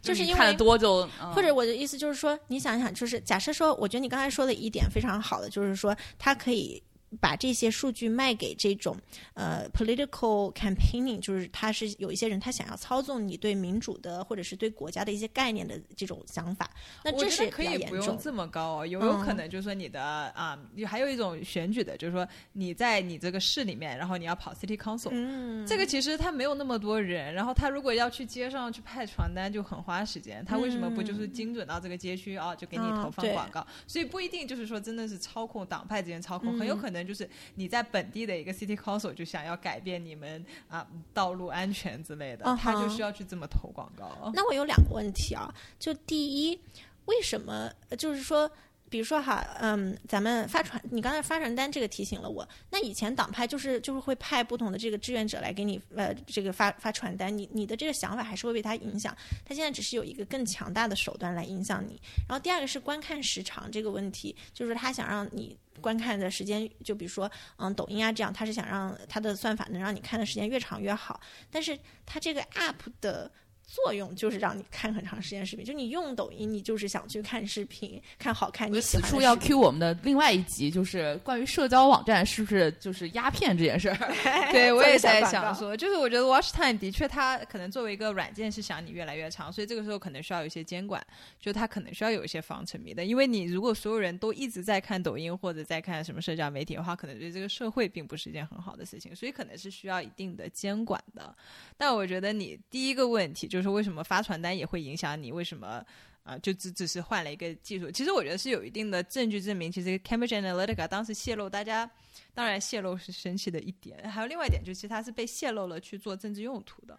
就是因你看的为。多就，嗯或者我的意思就是说，你想想，就是假设说，我觉得你刚才说的一点非常好的，就是说，它可以把这些数据卖给这种呃 political campaigning，就是他是有一些人他想要操纵你对民主的或者是对国家的一些概念的这种想法，那这是可以。不用这么高哦，有有可嗯能就是说你的啊、有还有一种选举的，就是说你在你这个市里面，然后你要跑 city council，、嗯，这个其实他没有那么多人，然后他如果要去街上去派传单，就很花时间。他为什么不就是精准到这个街区啊、就给你投放广告？所以不一定就是说真的是操控党派之间操控，很有嗯可能就是你在本地的一个 city council 就想要改变你们啊道路安全之类的，嗯他就需要去这么投广告。那我有两个问题啊，就第一，为什么呃就是说，比如说哈，嗯，咱们发传，你刚才发传单这个提醒了我。那以前党派就是就是会派不同的这个志愿者来给你呃这个发发传单，你你的这个想法还是会被他影响。他现在只是有一个更强大的手段来影响你。然后第二个是观看时长这个问题，就是他想让你。观看的时间，就比如说，嗯，抖音啊，这样，他是想让他的算法能让你看的时间越长越好。但是他这个 app 的作用就是让你看很长时间视频，就你用抖音，你就是想去看视频，看好看你喜此处要 Q 我们的另外一集，就是关于社交网站是不是就是鸦片这件事儿。对，我也在想说，就是我觉得 Watch Time 的确，它可能作为一个软件是想你越来越长，所以这个时候可能需要有一些监管，就它可能需要有一些防沉迷的，因为你如果所有人都一直在看抖音或者在看什么社交媒体的话，可能对这个社会并不是一件很好的事情，所以可能是需要一定的监管的。但我觉得你第一个问题就是为什么发传单也会影响你？为什么？啊、就只只是换了一个技术，其实我觉得是有一定的证据证明，其实 Cambridge Analytica 当时泄露，大家当然泄露是生气的一点，还有另外一点就是其实它是被泄露了去做政治用途的，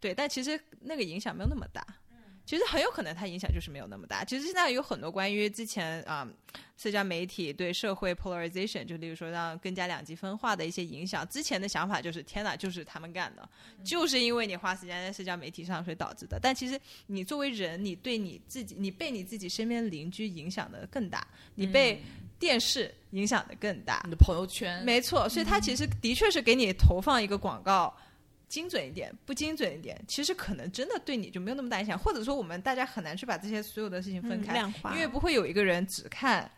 对，但其实那个影响没有那么大。其实很有可能它影响就是没有那么大。其实现在有很多关于之前啊、社交媒体对社会 polarization，就例如说让更加两极分化的一些影响，之前的想法就是天哪，就是他们干的，就是因为你花时间在社交媒体上所以导致的。但其实你作为人，你对你自己，你被你自己身边邻居影响的更大，你被电视影响的更大。你的朋友圈，没错，所以它其实的确是给你投放一个广告。精准一点，不精准一点，其实可能真的对你就没有那么大影响，或者说我们大家很难去把这些所有的事情分嗯开，因为不会有一个人只看呃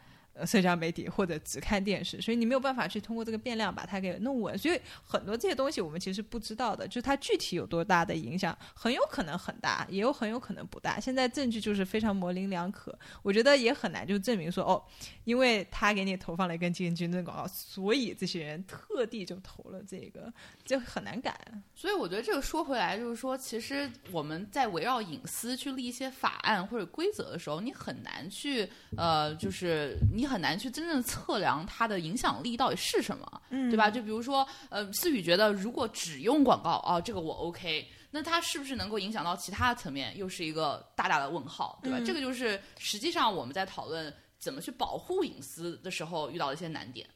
社交媒体或者只看电视，所以你没有办法去通过这个变量把它给弄稳。所以很多这些东西我们其实不知道的，就它具体有多大的影响，很有可能很大，也有很有可能不大。现在证据就是非常模棱两可，我觉得也很难就证明说哦，因为他给你投放了一个竞争广告，所以这些人特地就投了这个，这很难改。所以我觉得这个说回来，就是说，其实我们在围绕隐私去立一些法案或者规则的时候，你很难去呃，就是你很难去真正测量它的影响力到底是什么，嗯对吧？就比如说，呃，思雨觉得如果只用广告啊，这个我 OK。那它是不是能够影响到其他层面，又是一个大大的问号，对吧？嗯这个就是实际上我们在讨论怎么去保护隐私的时候遇到的一些难点。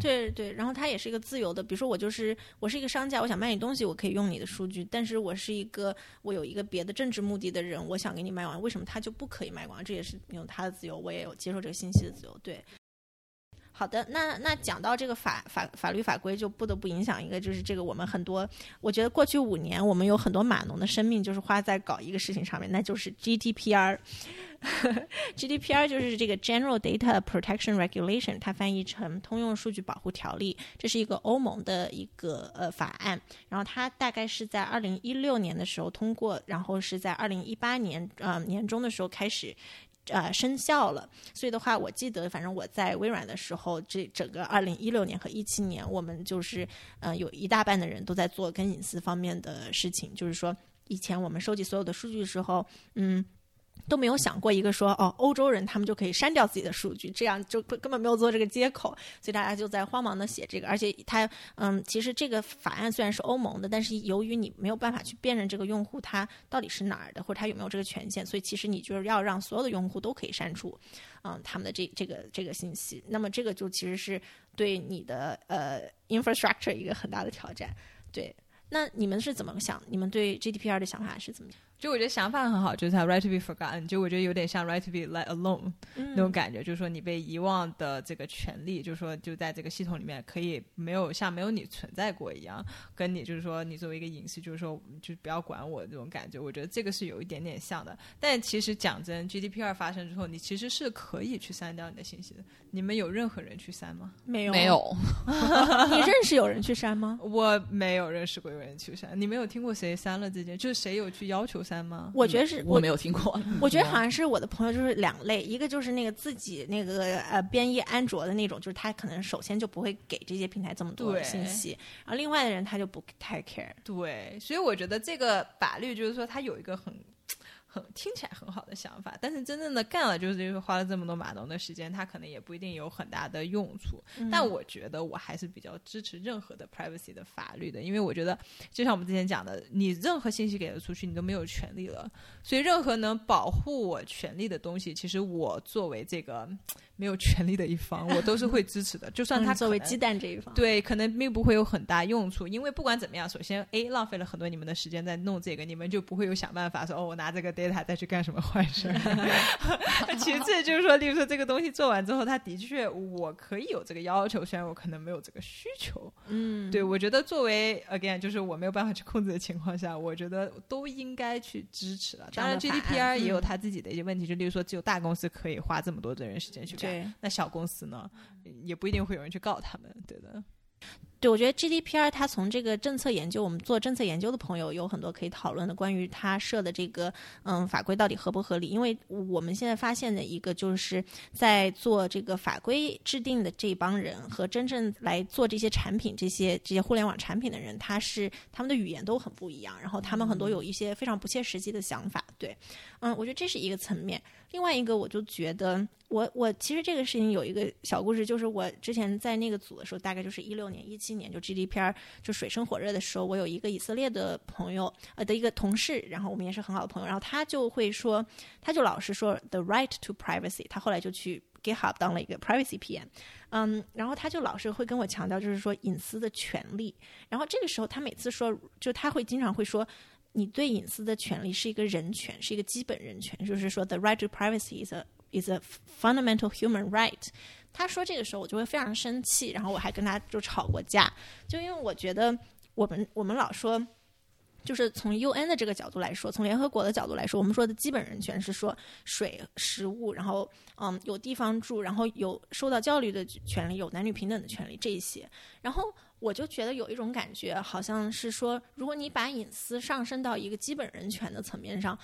对对，然后他也是一个自由的，比如说我就是我是一个商家，我想卖你东西，我可以用你的数据，但是我是一个我有一个别的政治目的的人，我想给你卖完，为什么他就不可以卖完？这也是有他的自由，我也有接受这个信息的自由。对，好的，那那讲到这个法法法律法规，就不得不影响一个，就是这个我们很多，我觉得过去五年我们有很多码农的生命就是花在搞一个事情上面，那就是 GDPR。GDPR 就是这个 General Data Protection Regulation，它翻译成通用数据保护条例，这是一个欧盟的一个呃法案。然后它大概是在二零一六年的时候通过，然后是在二零一八年呃年中的时候开始呃生效了。所以的话，我记得反正我在微软的时候，这整个二零一六年和一七年，我们就是呃有一大半的人都在做跟隐私方面的事情，就是说以前我们收集所有的数据的时候，嗯。都没有想过一个说哦，欧洲人他们就可以删掉自己的数据，这样就根本没有做这个接口，所以大家就在慌忙的写这个。而且他嗯，其实这个法案虽然是欧盟的，但是由于你没有办法去辨认这个用户他到底是哪儿的，或者他有没有这个权限，所以其实你就是要让所有的用户都可以删除嗯他们的这这个这个信息。那么这个就其实是对你的呃 infrastructure 一个很大的挑战。对，那你们是怎么想？你们对 GDPR 的想法是怎么样？就我觉得想法很好，就是他 right to be forgotten，就我觉得有点像 right to be let alone 那种感觉，就是说你被遗忘的这个权利，就是说就在这个系统里面可以没有像没有你存在过一样，跟你就是说你作为一个隐私，就是说就不要管我这种感觉，我觉得这个是有一点点像的。但其实讲真，GDPR 发生之后，你其实是可以去删掉你的信息的。你们有任何人去删吗？没有，没有。你认识有人去删吗？我没有认识过有人去删。你没有听过谁删了这件？就是谁有去要求删吗？我觉得是我没有听过。我觉得 好像是我的朋友就是两类，一个就是那个自己那个呃编译安卓的那种，就是他可能首先就不会给这些平台这么多的信息，然后另外的人他就不太 care。对，所以我觉得这个法律就是说它有一个很。听起来很好的想法，但是真正的干了，就是花了这么多码农的时间，他可能也不一定有很大的用处。但我觉得我还是比较支持任何的 privacy 的法律的，因为我觉得就像我们之前讲的，你任何信息给了出去，你都没有权利了。所以任何能保护我权利的东西，其实我作为这个。没有权利的一方，我都是会支持的。就算他作为鸡蛋这一方，对，可能并不会有很大用处。因为不管怎么样，首先，A 浪费了很多你们的时间在弄这个，你们就不会有想办法说哦，我拿这个 data 再去干什么坏事。其次就是说，例如说这个东西做完之后，他的确我可以有这个要求，虽然我可能没有这个需求。嗯，对，我觉得作为 again，就是我没有办法去控制的情况下，我觉得都应该去支持了。当然，GDPR 也有他自己的一些问题，就例如说，只有大公司可以花这么多的人时间去。对，那小公司呢，也不一定会有人去告他们，对的。对，我觉得 GDPR 它从这个政策研究，我们做政策研究的朋友有很多可以讨论的，关于它设的这个嗯法规到底合不合理？因为我们现在发现的一个就是在做这个法规制定的这帮人和真正来做这些产品、这些这些互联网产品的人，他是他们的语言都很不一样，然后他们很多有一些非常不切实际的想法。对，嗯，我觉得这是一个层面。另外一个，我就觉得，我我其实这个事情有一个小故事，就是我之前在那个组的时候，大概就是一六年、一七年，就 GDPR 就水深火热的时候，我有一个以色列的朋友，呃的一个同事，然后我们也是很好的朋友，然后他就会说，他就老是说 the right to privacy，他后来就去 GitHub 当了一个 privacy PM，嗯，然后他就老是会跟我强调，就是说隐私的权利，然后这个时候他每次说，就他会经常会说。你对隐私的权利是一个人权，是一个基本人权，就是说，the right to privacy is a is a fundamental human right。他说这个时候，我就会非常生气，然后我还跟他就吵过架，就因为我觉得我们我们老说，就是从 UN 的这个角度来说，从联合国的角度来说，我们说的基本人权是说水、食物，然后嗯有地方住，然后有受到教育的权利，有男女平等的权利这一些，然后。我就觉得有一种感觉，好像是说，如果你把隐私上升到一个基本人权的层面上，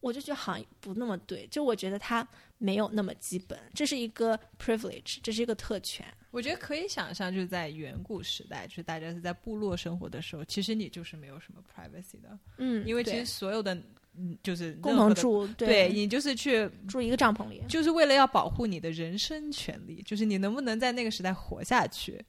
我就觉得好像不那么对。就我觉得它没有那么基本，这是一个 privilege，这是一个特权。我觉得可以想象，就是在远古时代，就是大家是在部落生活的时候，其实你就是没有什么 privacy 的。嗯，因为其实所有的，嗯，就是共同住，对你就是去住一个帐篷里，就是为了要保护你的人身权利，就是你能不能在那个时代活下去。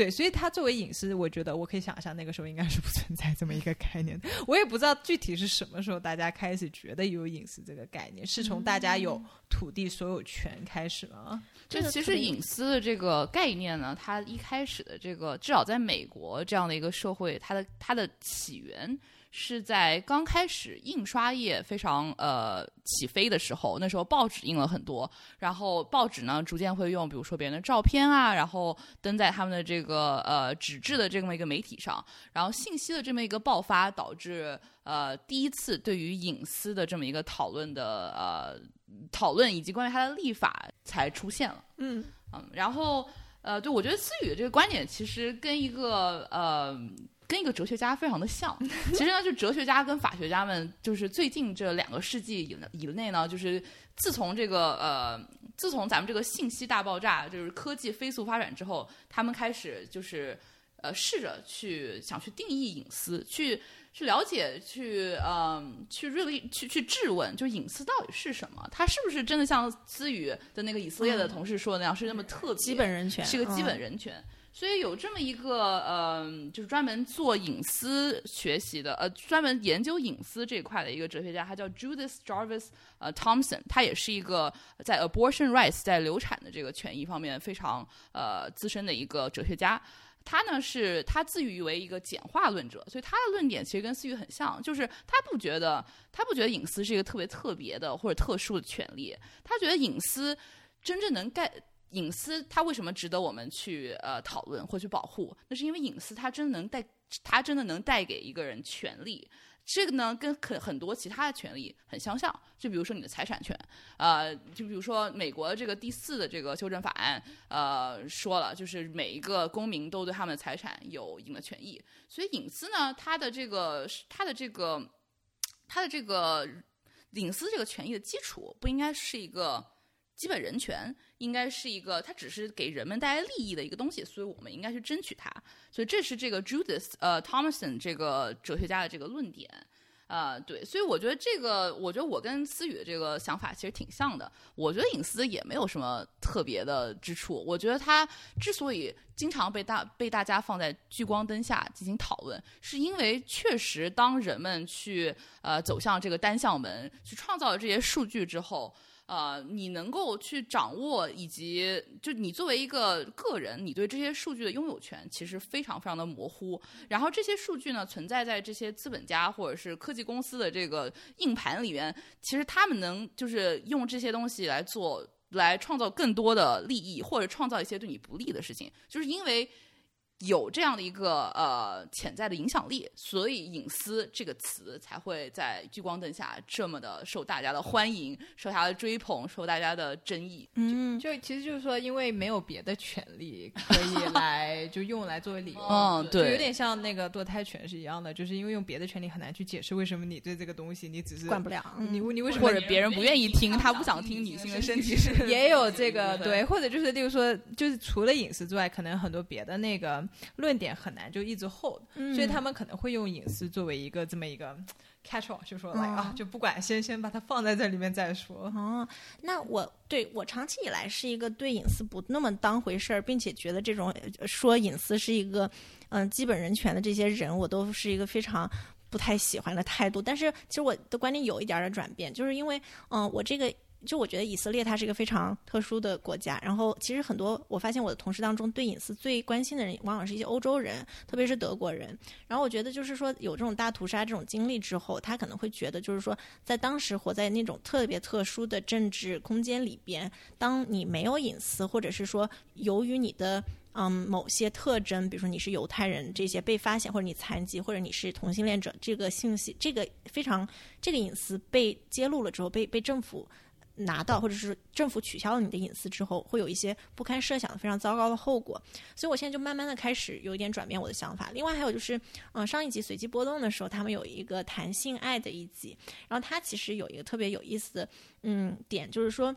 对，所以它作为隐私，我觉得我可以想象那个时候应该是不存在这么一个概念。我也不知道具体是什么时候大家开始觉得有隐私这个概念，是从大家有土地所有权开始吗？这其实隐私的这个概念呢，它一开始的这个至少在美国这样的一个社会，它的它的起源。是在刚开始印刷业非常呃起飞的时候，那时候报纸印了很多，然后报纸呢逐渐会用，比如说别人的照片啊，然后登在他们的这个呃纸质的这么一个媒体上，然后信息的这么一个爆发，导致呃第一次对于隐私的这么一个讨论的呃讨论以及关于它的立法才出现了。嗯嗯，然后呃对我觉得思雨的这个观点其实跟一个呃。跟一个哲学家非常的像。其实呢，就哲学家跟法学家们，就是最近这两个世纪以以内呢，就是自从这个呃，自从咱们这个信息大爆炸，就是科技飞速发展之后，他们开始就是呃，试着去想去定义隐私，去去了解，去嗯，去 really 去去质问，就隐私到底是什么？它是不是真的像思雨的那个以色列的同事说的那样，是那么特别基本人权是个基本嗯人权。所以有这么一个呃，就是专门做隐私学习的，呃，专门研究隐私这一块的一个哲学家，他叫 Judith Jarvis 呃 Thompson，他也是一个在 abortion rights 在流产的这个权益方面非常呃资深的一个哲学家。他呢是他自诩为一个简化论者，所以他的论点其实跟思雨很像，就是他不觉得他不觉得隐私是一个特别特别的或者特殊的权利，他觉得隐私真正能盖隐私，它为什么值得我们去呃讨论或去保护？那是因为隐私它真的能带，它真的能带给一个人权利。这个呢，跟很很多其他的权利很相像，就比如说你的财产权，呃，就比如说美国的这个第四的这个修正法案，呃，说了，就是每一个公民都对他们的财产有一定的权益，所以隐私呢，它的这个它的这个它的这个隐私这个权益的基础，不应该是一个基本人权，应该是一个它只是给人们带来利益的一个东西，所以我们应该去争取它。所以这是这个 Judith 呃 Thomason 这个哲学家的这个论点。呃，对，所以我觉得这个，我觉得我跟思雨的这个想法其实挺像的。我觉得隐私也没有什么特别的之处。我觉得它之所以经常被大被大家放在聚光灯下进行讨论，是因为确实当人们去呃走向这个单向门，去创造了这些数据之后。呃，你能够去掌握，以及就你作为一个个人，你对这些数据的拥有权其实非常非常的模糊。然后这些数据呢，存在在这些资本家或者是科技公司的这个硬盘里面，其实他们能就是用这些东西来做，来创造更多的利益，或者创造一些对你不利的事情，就是因为。有这样的一个呃潜在的影响力，所以隐私这个词才会在聚光灯下这么的受大家的欢迎，受大家的追捧，受大家的争议。嗯，就其实就是说，因为没有别的权利可以 来就用来作为理由，嗯对就有点像那个堕胎权是一样的，就是因为用别的权利很难去解释为什么你对这个东西你只是管不了。你嗯你为什么或者别人不愿意听，他不想听女性的身体是 也有这个 对对，或者就是例如说，就是除了隐私之外，可能很多别的那个论点很难就一直 hold，、嗯所以他们可能会用隐私作为一个这么一个 catch all，就说来、哦啊，就不管先先把它放在这里面再说。哦，那我对我长期以来是一个对隐私不那么当回事儿，并且觉得这种呃说隐私是一个嗯、基本人权的这些人，我都是一个非常不太喜欢的态度。但是其实我的观点有一点儿的转变，就是因为嗯、我这个。就我觉得以色列它是一个非常特殊的国家，然后其实很多我发现我的同事当中对隐私最关心的人，往往是一些欧洲人，特别是德国人。然后我觉得就是说有这种大屠杀这种经历之后，他可能会觉得就是说在当时活在那种特别特殊的政治空间里边，当你没有隐私，或者是说由于你的嗯某些特征，比如说你是犹太人这些被发现，或者你残疾，或者你是同性恋者，这个信息，这个非常这个隐私被揭露了之后，被被政府。拿到，或者是政府取消了你的隐私之后，会有一些不堪设想的非常糟糕的后果。所以我现在就慢慢的开始有一点转变我的想法。另外还有就是，嗯、上一集随机波动的时候，他们有一个谈性爱的一集，然后他其实有一个特别有意思的嗯点，就是说。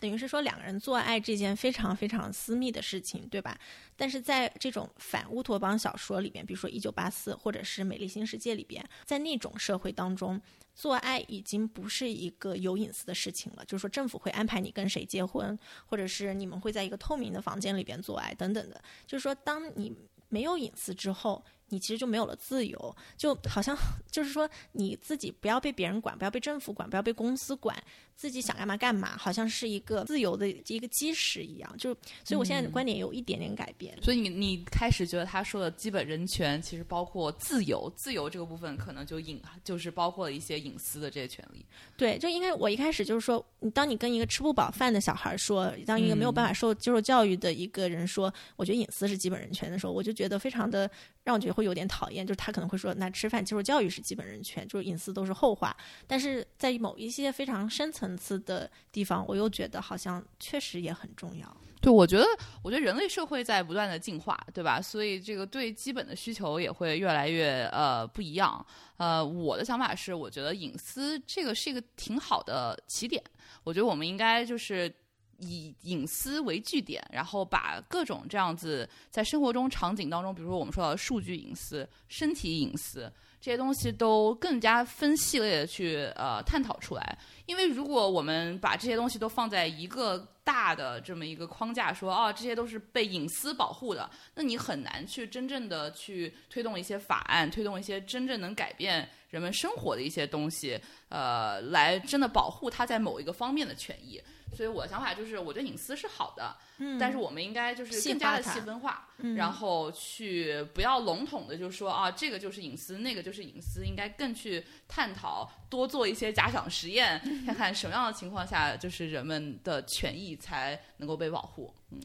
等于是说，两个人做爱这件非常非常私密的事情，对吧？但是在这种反乌托邦小说里边，比如说《一九八四》或者是《美丽新世界》里边，在那种社会当中，做爱已经不是一个有隐私的事情了。就是说，政府会安排你跟谁结婚，或者是你们会在一个透明的房间里边做爱等等的。就是说，当你没有隐私之后，你其实就没有了自由，就好像 就是说你自己不要被别人管，不要被政府管，不要被公司管，自己想干嘛干嘛，好像是一个自由的一个基石一样。就所以，我现在的观点有一点点改变。所以你你开始觉得他说的基本人权其实包括自由，自由这个部分可能就隐就是包括了一些隐私的这些权利。对，就应该我一开始就是说，你当你跟一个吃不饱饭的小孩说，当一个没有办法受接受教育的一个人说，我觉得隐私是基本人权的时候，我就觉得非常的让我觉得会有点讨厌，就是他可能会说，那吃饭接受教育是基本人权，就是隐私都是后话。但是在某一些非常深层次的地方，我又觉得好像确实也很重要。对，我觉得，我觉得人类社会在不断的进化，对吧？所以这个对基本的需求也会越来越呃不一样。呃，我的想法是，我觉得隐私这个是一个挺好的起点。我觉得我们应该就是以隐私为据点，然后把各种这样子在生活中场景当中，比如说我们说到的数据隐私、身体隐私这些东西，都更加分系列的去呃探讨出来。因为如果我们把这些东西都放在一个大的这么一个框架，说哦这些都是被隐私保护的，那你很难去真正的去推动一些法案，推动一些真正能改变人们生活的一些东西，呃，来真的保护他在某一个方面的权益。所以我的想法就是，我觉得隐私是好的，嗯但是我们应该就是更加的细分化，嗯然后去不要笼统的就说啊这个就是隐私，那个就是隐私，应该更去探讨，多做一些假想实验，看看什么样的情况下就是人们的权益才能够被保护。嗯，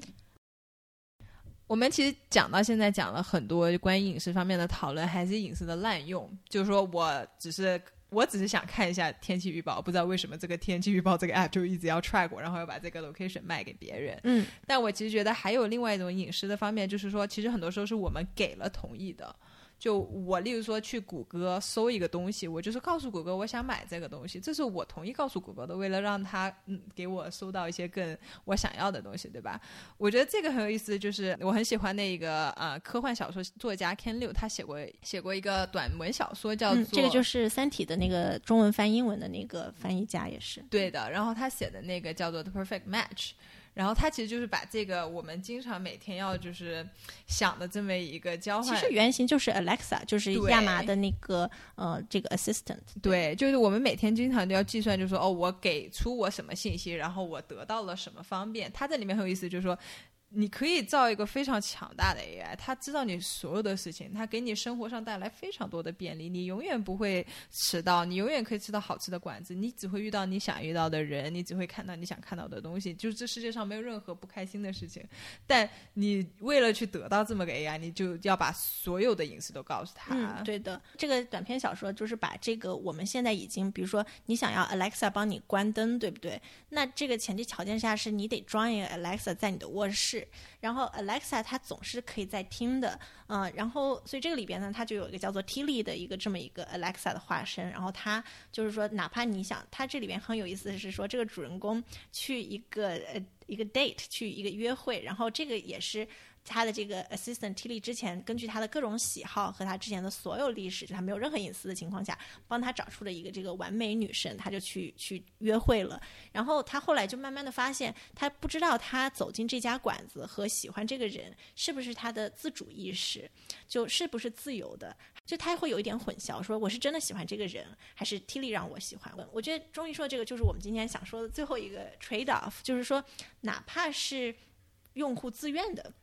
我们其实讲到现在讲了很多关于隐私方面的讨论，还是隐私的滥用。就是说我只是我只是想看一下天气预报，不知道为什么这个天气预报这个 app 就一直要 track 我，然后要把这个 location 卖给别人。嗯但我其实觉得还有另外一种隐私的方面，就是说，其实很多时候是我们给了同意的。就我，例如说去谷歌搜一个东西，我就是告诉谷歌我想买这个东西，这是我同意告诉谷歌的，为了让他嗯给我搜到一些更我想要的东西，对吧？我觉得这个很有意思，就是我很喜欢那个呃科幻小说作家 Ken Liu，他写过写过一个短文小说叫做、嗯，这个就是《三体》的那个中文翻英文的那个翻译家也是。对的，然后他写的那个叫做《The Perfect Match》，然后它其实就是把这个我们经常每天要就是想的这么一个交换，其实原型就是 Alexa，就是对亚麻的那个呃这个 assistant。对，就是我们每天经常都要计算，就是说哦，我给出我什么信息，然后我得到了什么方便。它这里面很有意思，就是说。你可以造一个非常强大的 AI，它知道你所有的事情，它给你生活上带来非常多的便利，你永远不会迟到，你永远可以吃到好吃的馆子，你只会遇到你想遇到的人，你只会看到你想看到的东西，就是这世界上没有任何不开心的事情。但你为了去得到这么个 AI，你就要把所有的隐私都告诉他。对的，这个短篇小说就是把这个我们现在已经，比如说你想要 Alexa 帮你关灯，对不对？那这个前提条件下是你得装一个 Alexa 在你的卧室，然后 Alexa 它总是可以在听的，嗯、然后所以这个里边呢，它就有一个叫做 Tilly 的一个这么一个 Alexa 的化身，然后它就是说，哪怕你想，它这里边很有意思的是说，这个主人公去一个呃一个 date 去一个约会，然后这个也是。他的这个 assistant Tilly 之前根据他的各种喜好和他之前的所有历史，就他没有任何隐私的情况下，帮他找出了一个这个完美女神，他就去去约会了。然后他后来就慢慢的发现，他不知道他走进这家馆子和喜欢这个人是不是他的自主意识，就是不是自由的，就他会有一点混淆，说我是真的喜欢这个人，还是 Tilly 让我喜欢？我觉得终于说这个就是我们今天想说的最后一个 trade off，就是说哪怕是用户自愿的。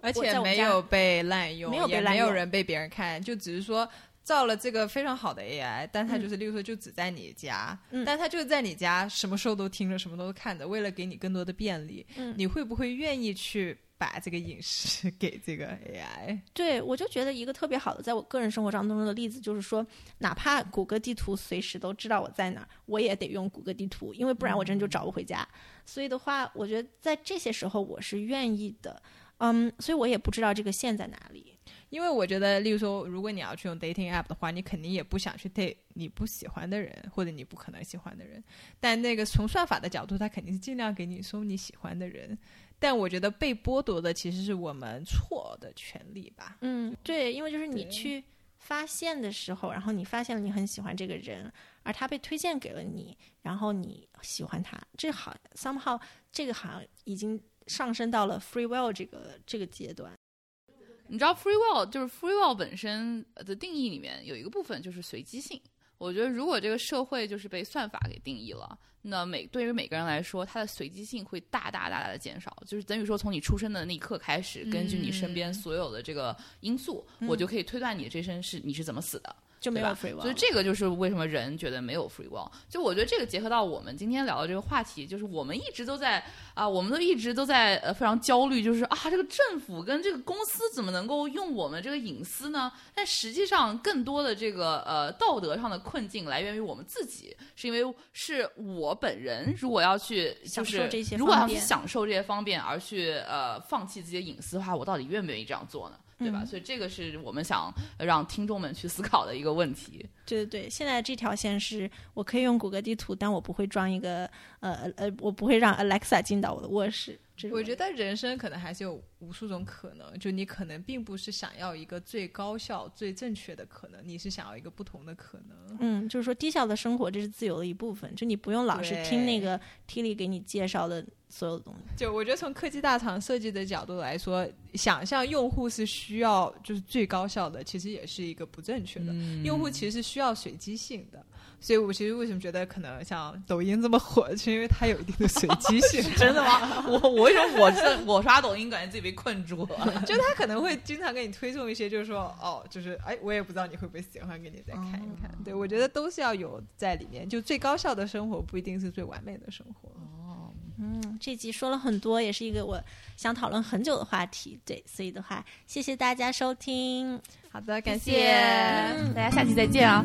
而且没有被滥用，没有被也没有人被别人看，就只是说造了这个非常好的 AI，但它就是，例如说就只在你家，嗯但它就是在你家，什么时候都听着，什么都看着，为了给你更多的便利，嗯你会不会愿意去把这个隐私 给这个 AI？对，我就觉得一个特别好的，在我个人生活当中的例子就是说，哪怕谷歌地图随时都知道我在哪儿，我也得用谷歌地图，因为不然我真就找不回家。所以的话，我觉得在这些时候我是愿意的。嗯，所以我也不知道这个线在哪里。因为我觉得，例如说，如果你要去用 dating app 的话，你肯定也不想去 date 你不喜欢的人，或者你不可能喜欢的人。但那个从算法的角度，它肯定是尽量给你搜你喜欢的人。但我觉得被剥夺的其实是我们错的权利吧。嗯，对，因为就是你去发现的时候，然后你发现了你很喜欢这个人，而他被推荐给了你，然后你喜欢他，这好 somehow 这个好像已经上升到了 free will 这个这个阶段。你知道 free will 就是 free will 本身的定义里面有一个部分就是随机性。我觉得如果这个社会就是被算法给定义了，那每对于每个人来说，它的随机性会大大大大的减少。就是等于说，从你出生的那一刻开始，根据你身边所有的这个因素，我就可以推断你这身是你是怎么死的。就没有 free will 所以这个就是为什么人觉得没有 free will。就我觉得这个结合到我们今天聊的这个话题，就是我们一直都在啊、我们都一直都在呃非常焦虑，就是啊，这个政府跟这个公司怎么能够用我们这个隐私呢？但实际上，更多的这个呃道德上的困境来源于我们自己，是因为是我本人如果要去就是如果要去享受这些方便而去呃放弃自己的隐私的话，我到底愿不愿意这样做呢？对吧？嗯所以这个是我们想让听众们去思考的一个问题。对对对，现在这条线是我可以用谷歌地图，但我不会装一个呃呃，我不会让 Alexa 进到我的卧室。我觉得人生可能还是有无数种可能，就你可能并不是想要一个最高效、最正确的可能，你是想要一个不同的可能。嗯，就是说低效的生活这是自由的一部分，就你不用老是听那个 Tilly 给你介绍的所有的东西。就我觉得从科技大厂设计的角度来说，想象用户是需要就是最高效的，其实也是一个不正确的。用户其实是需要随机性的，所以我其实为什么觉得可能像抖音这么火，是因为它有一定的随机性。真的吗？我我为什么我是我刷抖音，感觉自己被困住了？就他可能会经常给你推送一些，就是说哦，就是哎，我也不知道你会不会喜欢，给你再看一看。对我觉得都是要有在里面，就最高效的生活不一定是最完美的生活。哦嗯，这集说了很多，也是一个我想讨论很久的话题。对，所以的话，谢谢大家收听。好的，感谢谢大家，下期再见啊！